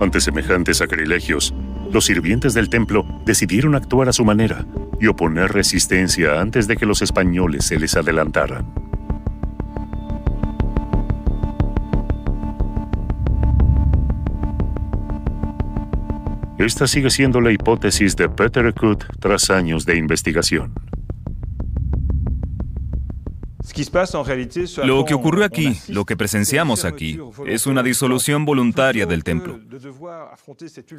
Ante semejantes sacrilegios, los sirvientes del templo decidieron actuar a su manera y oponer resistencia antes de que los españoles se les adelantaran. Esta sigue siendo la hipótesis de Peter Kut tras años de investigación. Lo que ocurrió aquí, lo que presenciamos aquí, es una disolución voluntaria del templo.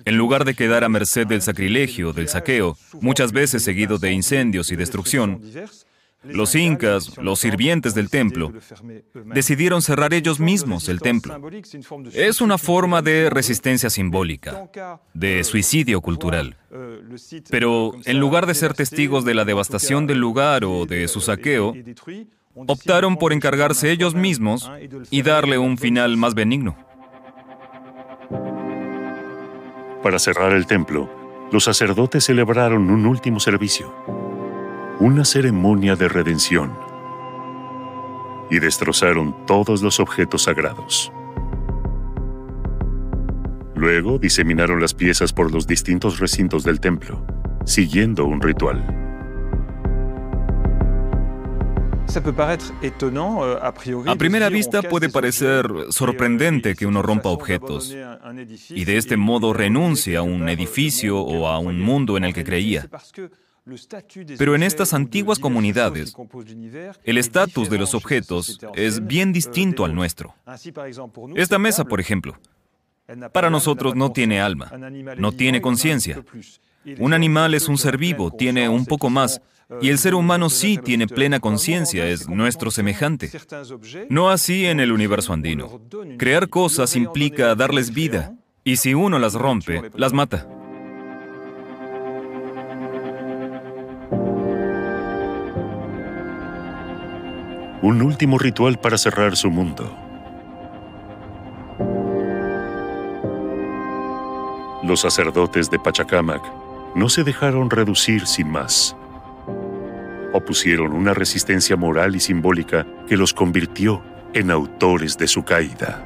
En lugar de quedar a merced del sacrilegio, del saqueo, muchas veces seguido de incendios y destrucción, los incas, los sirvientes del templo, decidieron cerrar ellos mismos el templo. Es una forma de resistencia simbólica, de suicidio cultural. Pero en lugar de ser testigos de la devastación del lugar o de su saqueo, optaron por encargarse ellos mismos y darle un final más benigno. Para cerrar el templo, los sacerdotes celebraron un último servicio, una ceremonia de redención, y destrozaron todos los objetos sagrados. Luego diseminaron las piezas por los distintos recintos del templo, siguiendo un ritual. A primera vista puede parecer sorprendente que uno rompa objetos y de este modo renuncie a un edificio o a un mundo en el que creía. Pero en estas antiguas comunidades, el estatus de los objetos es bien distinto al nuestro. Esta mesa, por ejemplo, para nosotros no tiene alma, no tiene conciencia. Un animal es un ser vivo, tiene un poco más, y el ser humano sí tiene plena conciencia, es nuestro semejante. No así en el universo andino. Crear cosas implica darles vida, y si uno las rompe, las mata. Un último ritual para cerrar su mundo. Los sacerdotes de Pachacamac no se dejaron reducir sin más opusieron una resistencia moral y simbólica que los convirtió en autores de su caída.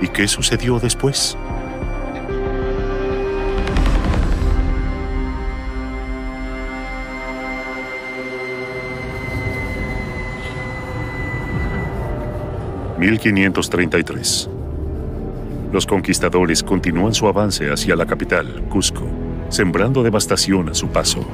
¿Y qué sucedió después? ...1533 los conquistadores continúan su avance hacia la capital, Cusco, sembrando devastación a su paso.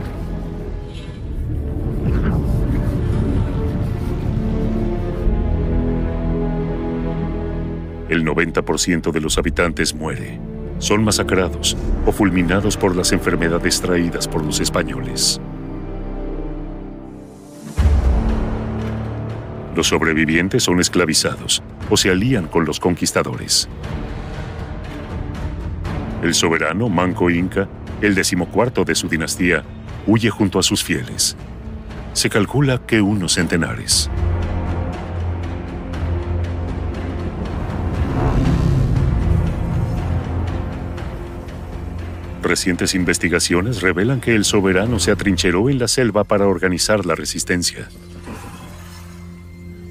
El 90% de los habitantes muere, son masacrados o fulminados por las enfermedades traídas por los españoles. Los sobrevivientes son esclavizados o se alían con los conquistadores. El soberano Manco Inca, el decimocuarto de su dinastía, huye junto a sus fieles. Se calcula que unos centenares. Recientes investigaciones revelan que el soberano se atrincheró en la selva para organizar la resistencia.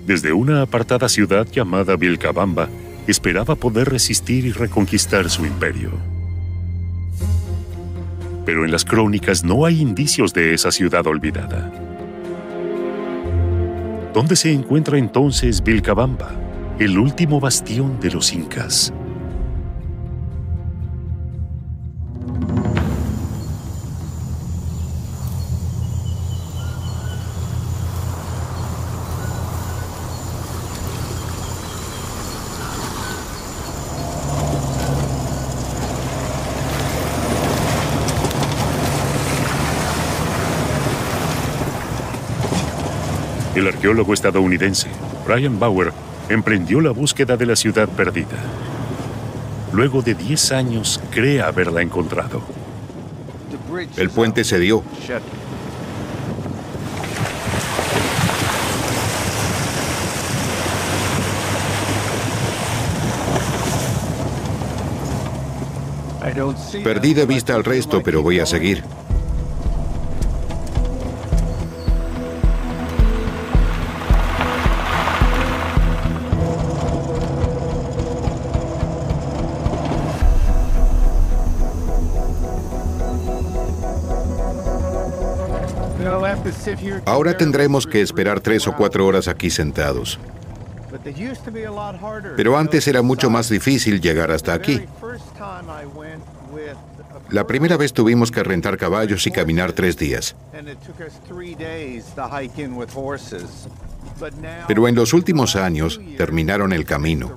Desde una apartada ciudad llamada Vilcabamba, esperaba poder resistir y reconquistar su imperio. Pero en las crónicas no hay indicios de esa ciudad olvidada. ¿Dónde se encuentra entonces Vilcabamba, el último bastión de los incas? Arqueólogo estadounidense Brian Bauer emprendió la búsqueda de la ciudad perdida. Luego de 10 años cree haberla encontrado. El puente cedió. Perdí de vista al resto, pero voy a seguir. Ahora tendremos que esperar tres o cuatro horas aquí sentados. Pero antes era mucho más difícil llegar hasta aquí. La primera vez tuvimos que rentar caballos y caminar tres días. Pero en los últimos años terminaron el camino.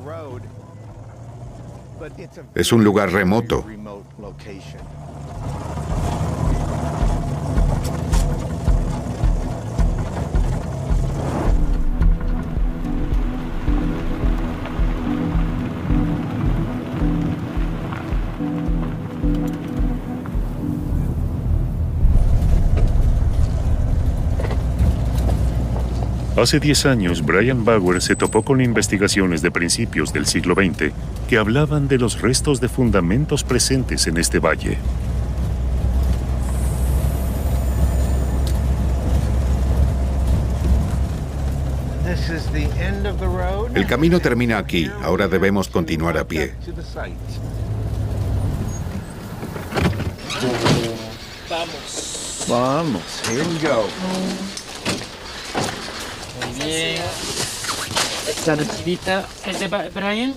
Es un lugar remoto. Hace 10 años, Brian Bauer se topó con investigaciones de principios del siglo XX que hablaban de los restos de fundamentos presentes en este valle. El camino termina aquí, ahora debemos continuar a pie. Vamos. Vamos, here we go. Bien. Esta recibita es de Brian.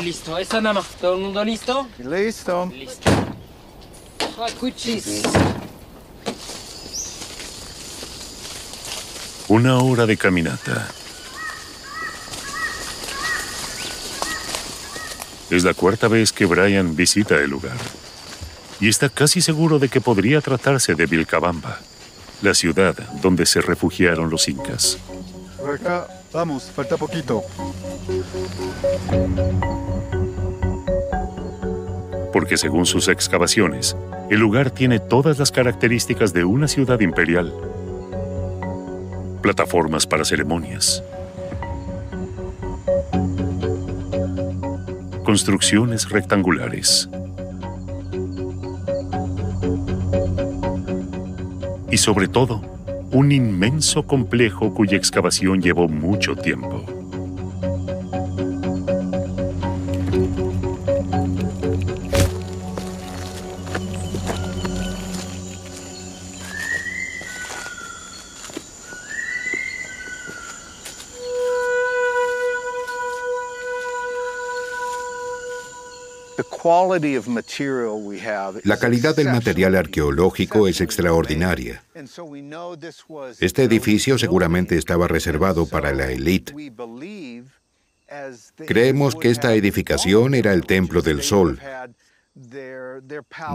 Y listo, esta nada más. ¿Todo el mundo listo? Listo. Listo. Cuchis. Una hora de caminata. Es la cuarta vez que Brian visita el lugar. Y está casi seguro de que podría tratarse de Vilcabamba, la ciudad donde se refugiaron los incas. Acá, vamos, falta poquito. Porque según sus excavaciones, el lugar tiene todas las características de una ciudad imperial. Plataformas para ceremonias. Construcciones rectangulares. Y sobre todo, un inmenso complejo cuya excavación llevó mucho tiempo. La calidad del material arqueológico es extraordinaria. Este edificio seguramente estaba reservado para la élite. Creemos que esta edificación era el Templo del Sol,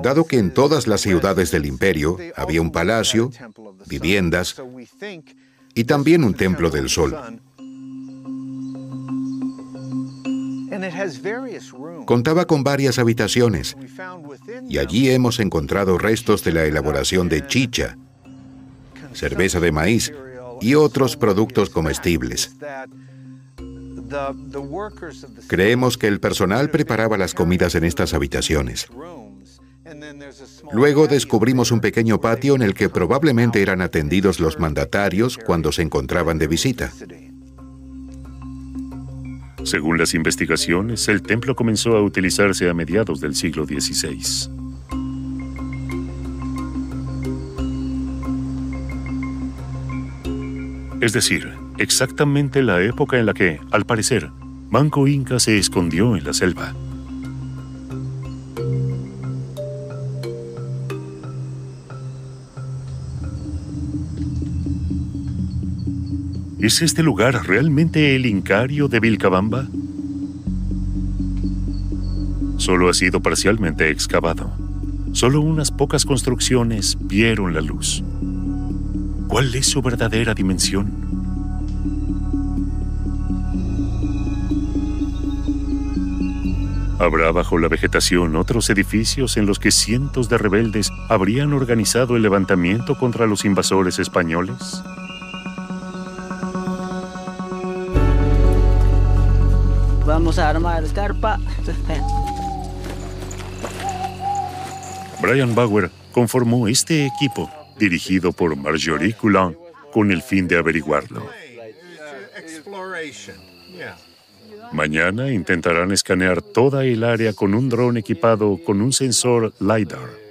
dado que en todas las ciudades del imperio había un palacio, viviendas y también un Templo del Sol. Contaba con varias habitaciones y allí hemos encontrado restos de la elaboración de chicha, cerveza de maíz y otros productos comestibles. Creemos que el personal preparaba las comidas en estas habitaciones. Luego descubrimos un pequeño patio en el que probablemente eran atendidos los mandatarios cuando se encontraban de visita. Según las investigaciones, el templo comenzó a utilizarse a mediados del siglo XVI. Es decir, exactamente la época en la que, al parecer, Manco Inca se escondió en la selva. ¿Es este lugar realmente el Incario de Vilcabamba? Solo ha sido parcialmente excavado. Solo unas pocas construcciones vieron la luz. ¿Cuál es su verdadera dimensión? ¿Habrá bajo la vegetación otros edificios en los que cientos de rebeldes habrían organizado el levantamiento contra los invasores españoles? Vamos a armar carpa. Brian Bauer conformó este equipo, dirigido por Marjorie Coulon, con el fin de averiguarlo. Mañana intentarán escanear toda el área con un dron equipado con un sensor LiDAR.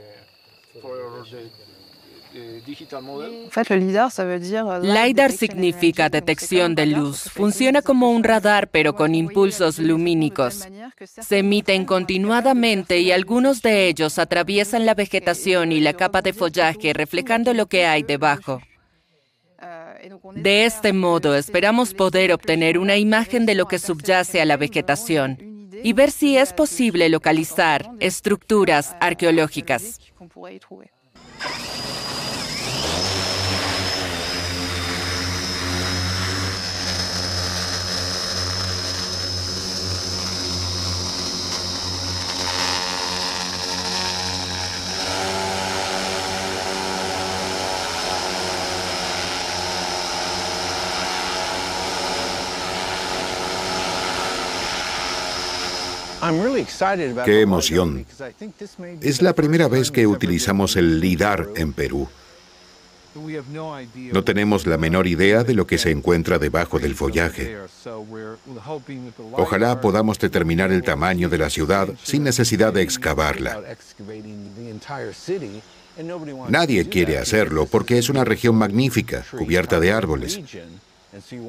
LiDAR significa detección de luz. Funciona como un radar pero con impulsos lumínicos. Se emiten continuadamente y algunos de ellos atraviesan la vegetación y la capa de follaje reflejando lo que hay debajo. De este modo esperamos poder obtener una imagen de lo que subyace a la vegetación y ver si es posible localizar estructuras arqueológicas. ¡Qué emoción! Es la primera vez que utilizamos el LIDAR en Perú. No tenemos la menor idea de lo que se encuentra debajo del follaje. Ojalá podamos determinar el tamaño de la ciudad sin necesidad de excavarla. Nadie quiere hacerlo porque es una región magnífica, cubierta de árboles.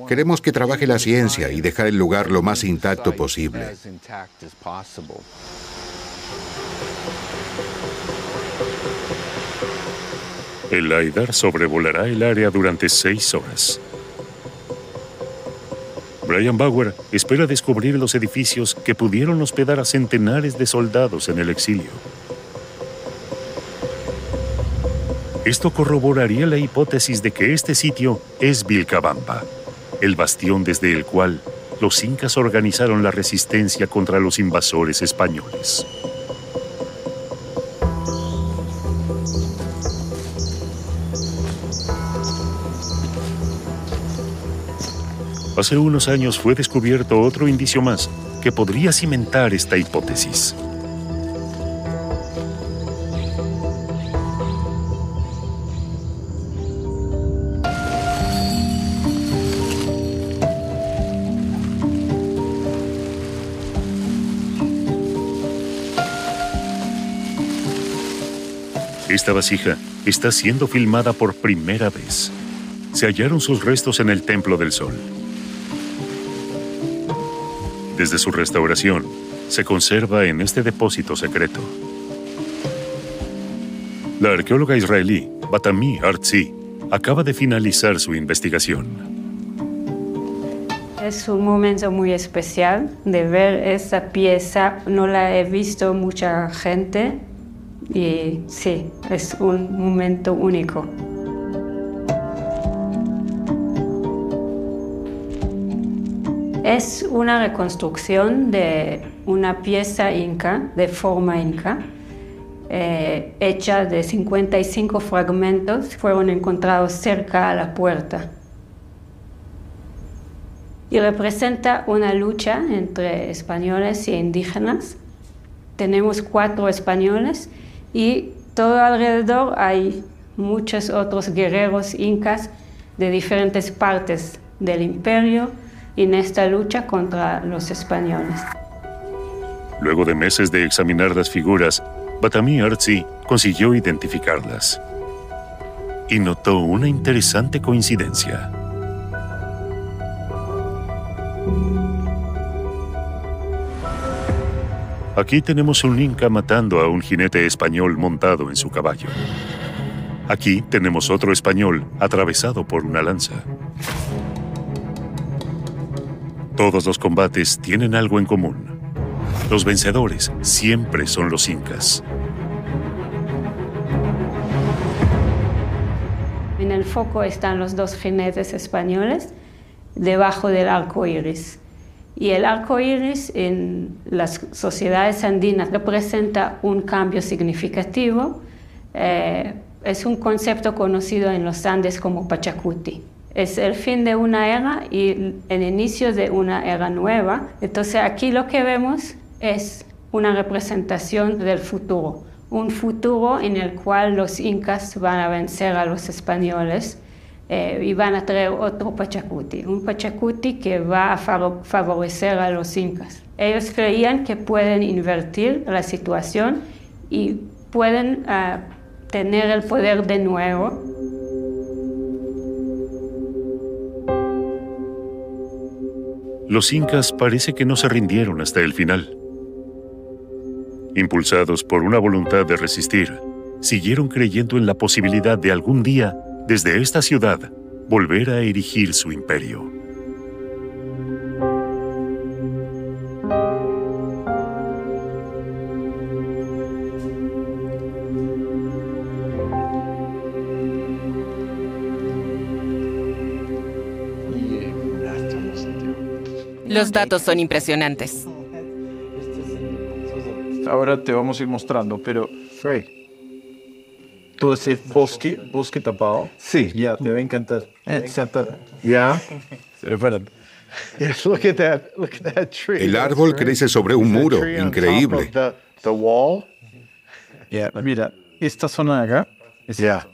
Queremos que trabaje la ciencia y dejar el lugar lo más intacto posible. El LiDAR sobrevolará el área durante seis horas. Brian Bauer espera descubrir los edificios que pudieron hospedar a centenares de soldados en el exilio. Esto corroboraría la hipótesis de que este sitio es Vilcabamba, el bastión desde el cual los incas organizaron la resistencia contra los invasores españoles. Hace unos años fue descubierto otro indicio más que podría cimentar esta hipótesis. Esta vasija está siendo filmada por primera vez. Se hallaron sus restos en el Templo del Sol. Desde su restauración, se conserva en este depósito secreto. La arqueóloga israelí Batami Artzi acaba de finalizar su investigación. Es un momento muy especial de ver esta pieza. No la he visto mucha gente y sí, es un momento único. Es una reconstrucción de una pieza inca, de forma inca, eh, hecha de 55 fragmentos, fueron encontrados cerca a la puerta. Y representa una lucha entre españoles e indígenas. Tenemos cuatro españoles y todo alrededor hay muchos otros guerreros incas de diferentes partes del imperio en esta lucha contra los españoles. Luego de meses de examinar las figuras, Batami Artzi consiguió identificarlas y notó una interesante coincidencia. Aquí tenemos un inca matando a un jinete español montado en su caballo. Aquí tenemos otro español atravesado por una lanza. Todos los combates tienen algo en común. Los vencedores siempre son los incas. En el foco están los dos jinetes españoles debajo del arco iris. Y el arco iris en las sociedades andinas representa un cambio significativo. Eh, es un concepto conocido en los Andes como Pachacuti es el fin de una era y el inicio de una era nueva. Entonces aquí lo que vemos es una representación del futuro, un futuro en el cual los incas van a vencer a los españoles eh, y van a traer otro Pachacuti, un Pachacuti que va a favorecer a los incas. Ellos creían que pueden invertir la situación y pueden ah, tener el poder de nuevo los incas parece que no se rindieron hasta el final. Impulsados por una voluntad de resistir, siguieron creyendo en la posibilidad de algún día, desde esta ciudad, volver a erigir su imperio. Los datos son impresionantes. Ahora te vamos a ir mostrando, pero... ¿Tú decís bosque, bosque tapado? Sí. Ya, te va a encantar. Ya. El árbol crece sobre un muro, increíble. Mira, esta zona de acá. Ya.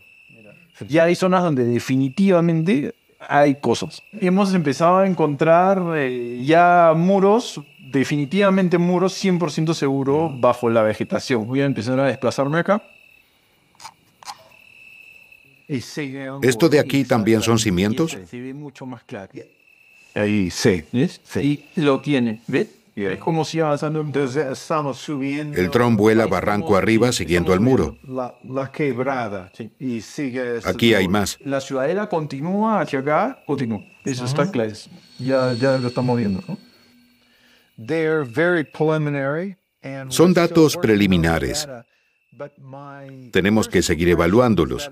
Ya hay zonas donde definitivamente hay cosas. Hemos empezado a encontrar eh, ya muros, definitivamente muros 100% seguro bajo la vegetación. Voy a empezar a desplazarme acá. ¿Esto de aquí también son cimientos? Ahí sí. Sí, lo tiene. ¿Ves? Es como si avanzando. Entonces estamos subiendo. El dron vuela barranco arriba siguiendo el muro. La, quebrada. Y sigue. Aquí hay más. La ciudadela continúa hacia acá, continúa. Eso está claro. Ya, ya lo estamos viendo. Son datos preliminares. Tenemos que seguir evaluándolos.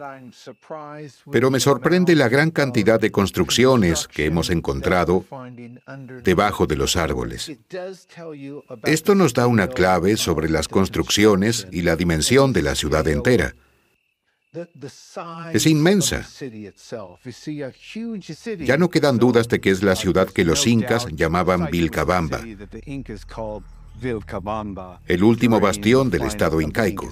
Pero me sorprende la gran cantidad de construcciones que hemos encontrado debajo de los árboles. Esto nos da una clave sobre las construcciones y la dimensión de la ciudad entera. Es inmensa. Ya no quedan dudas de que es la ciudad que los incas llamaban Vilcabamba el último bastión del Estado incaico.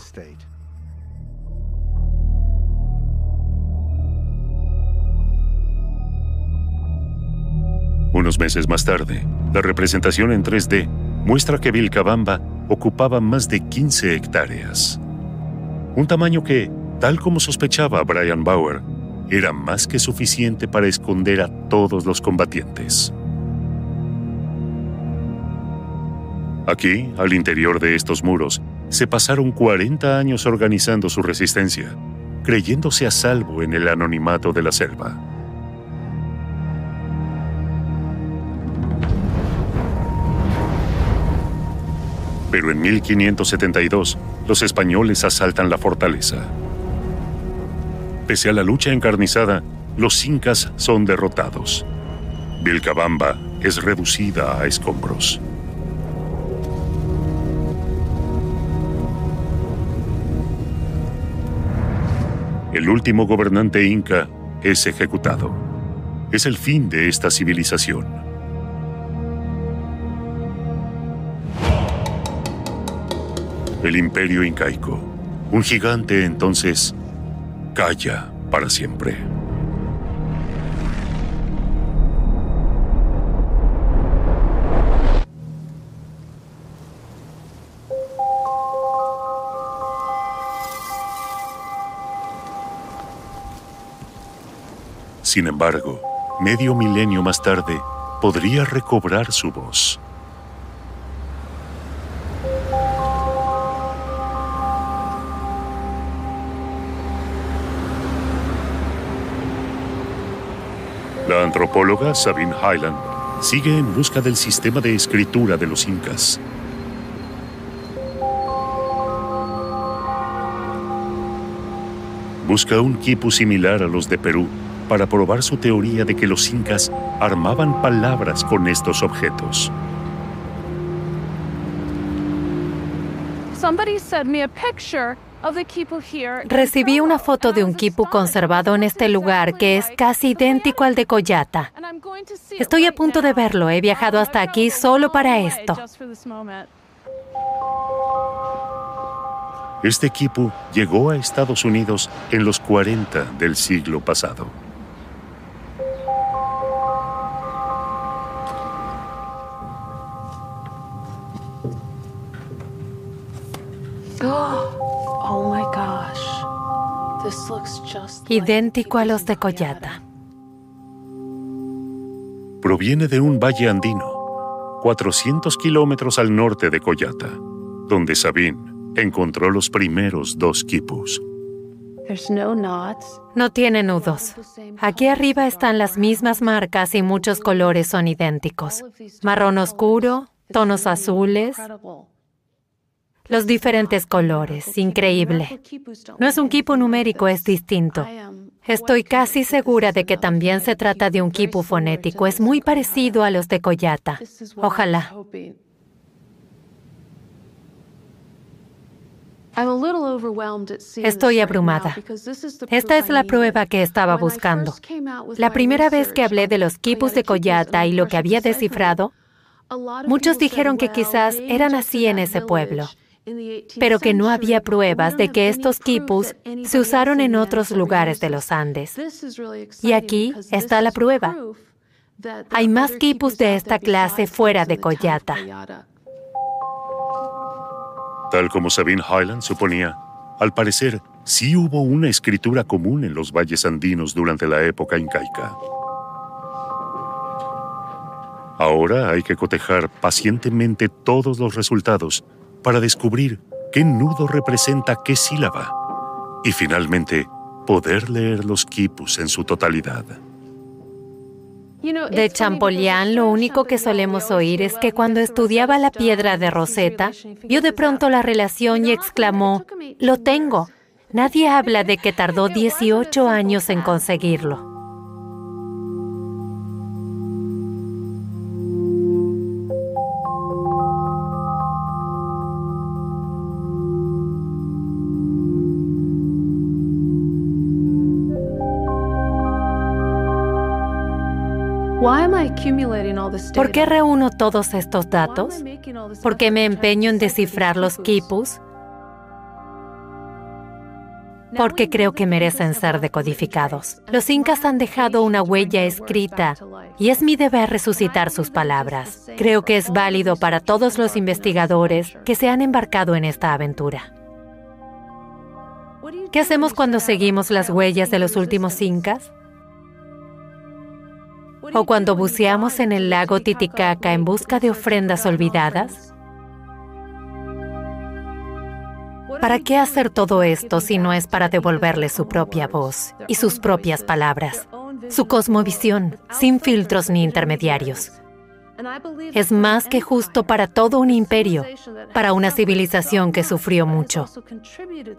Unos meses más tarde, la representación en 3D muestra que Vilcabamba ocupaba más de 15 hectáreas. Un tamaño que, tal como sospechaba Brian Bauer, era más que suficiente para esconder a todos los combatientes. Aquí, al interior de estos muros, se pasaron 40 años organizando su resistencia, creyéndose a salvo en el anonimato de la selva. Pero en 1572, los españoles asaltan la fortaleza. Pese a la lucha encarnizada, los incas son derrotados. Vilcabamba es reducida a escombros. El último gobernante inca es ejecutado. Es el fin de esta civilización. El imperio incaico, un gigante entonces, calla para siempre. Sin embargo, medio milenio más tarde, podría recobrar su voz. La antropóloga Sabine Highland sigue en busca del sistema de escritura de los incas. Busca un quipu similar a los de Perú para probar su teoría de que los incas armaban palabras con estos objetos. Recibí una foto de un quipu conservado en este lugar que es casi idéntico al de Coyata. Estoy a punto de verlo. He viajado hasta aquí solo para esto. Este quipu llegó a Estados Unidos en los 40 del siglo pasado. Idéntico a los de Coyata. Proviene de un valle andino, 400 kilómetros al norte de Coyata, donde Sabine encontró los primeros dos quipus. No tiene nudos. Aquí arriba están las mismas marcas y muchos colores son idénticos. Marrón oscuro, tonos azules, los diferentes colores, increíble. No es un quipu numérico, es distinto. Estoy casi segura de que también se trata de un quipu fonético, es muy parecido a los de Coyata. Ojalá. Estoy abrumada. Esta es la prueba que estaba buscando. La primera vez que hablé de los quipus de Coyata y lo que había descifrado, muchos dijeron que quizás eran así en ese pueblo pero que no había pruebas de que estos quipus se usaron en otros lugares de los Andes. Y aquí está la prueba. Hay más quipus de esta clase fuera de Coyata. Tal como Sabine Highland suponía, al parecer sí hubo una escritura común en los valles andinos durante la época incaica. Ahora hay que cotejar pacientemente todos los resultados para descubrir qué nudo representa qué sílaba y finalmente poder leer los quipus en su totalidad. De Champollion lo único que solemos oír es que cuando estudiaba la piedra de Rosetta, vio de pronto la relación y exclamó, lo tengo. Nadie habla de que tardó 18 años en conseguirlo. ¿Por qué reúno todos estos datos? ¿Por qué me empeño en descifrar los quipus? Porque creo que merecen ser decodificados. Los incas han dejado una huella escrita y es mi deber resucitar sus palabras. Creo que es válido para todos los investigadores que se han embarcado en esta aventura. ¿Qué hacemos cuando seguimos las huellas de los últimos incas? O cuando buceamos en el lago Titicaca en busca de ofrendas olvidadas? ¿Para qué hacer todo esto si no es para devolverle su propia voz y sus propias palabras, su cosmovisión, sin filtros ni intermediarios? Es más que justo para todo un imperio, para una civilización que sufrió mucho,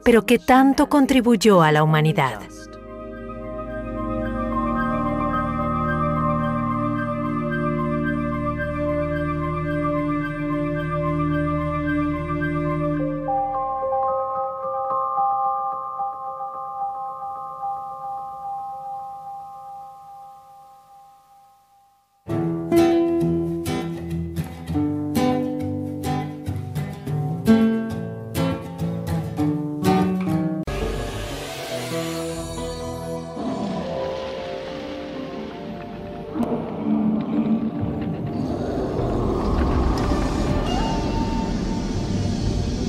pero que tanto contribuyó a la humanidad.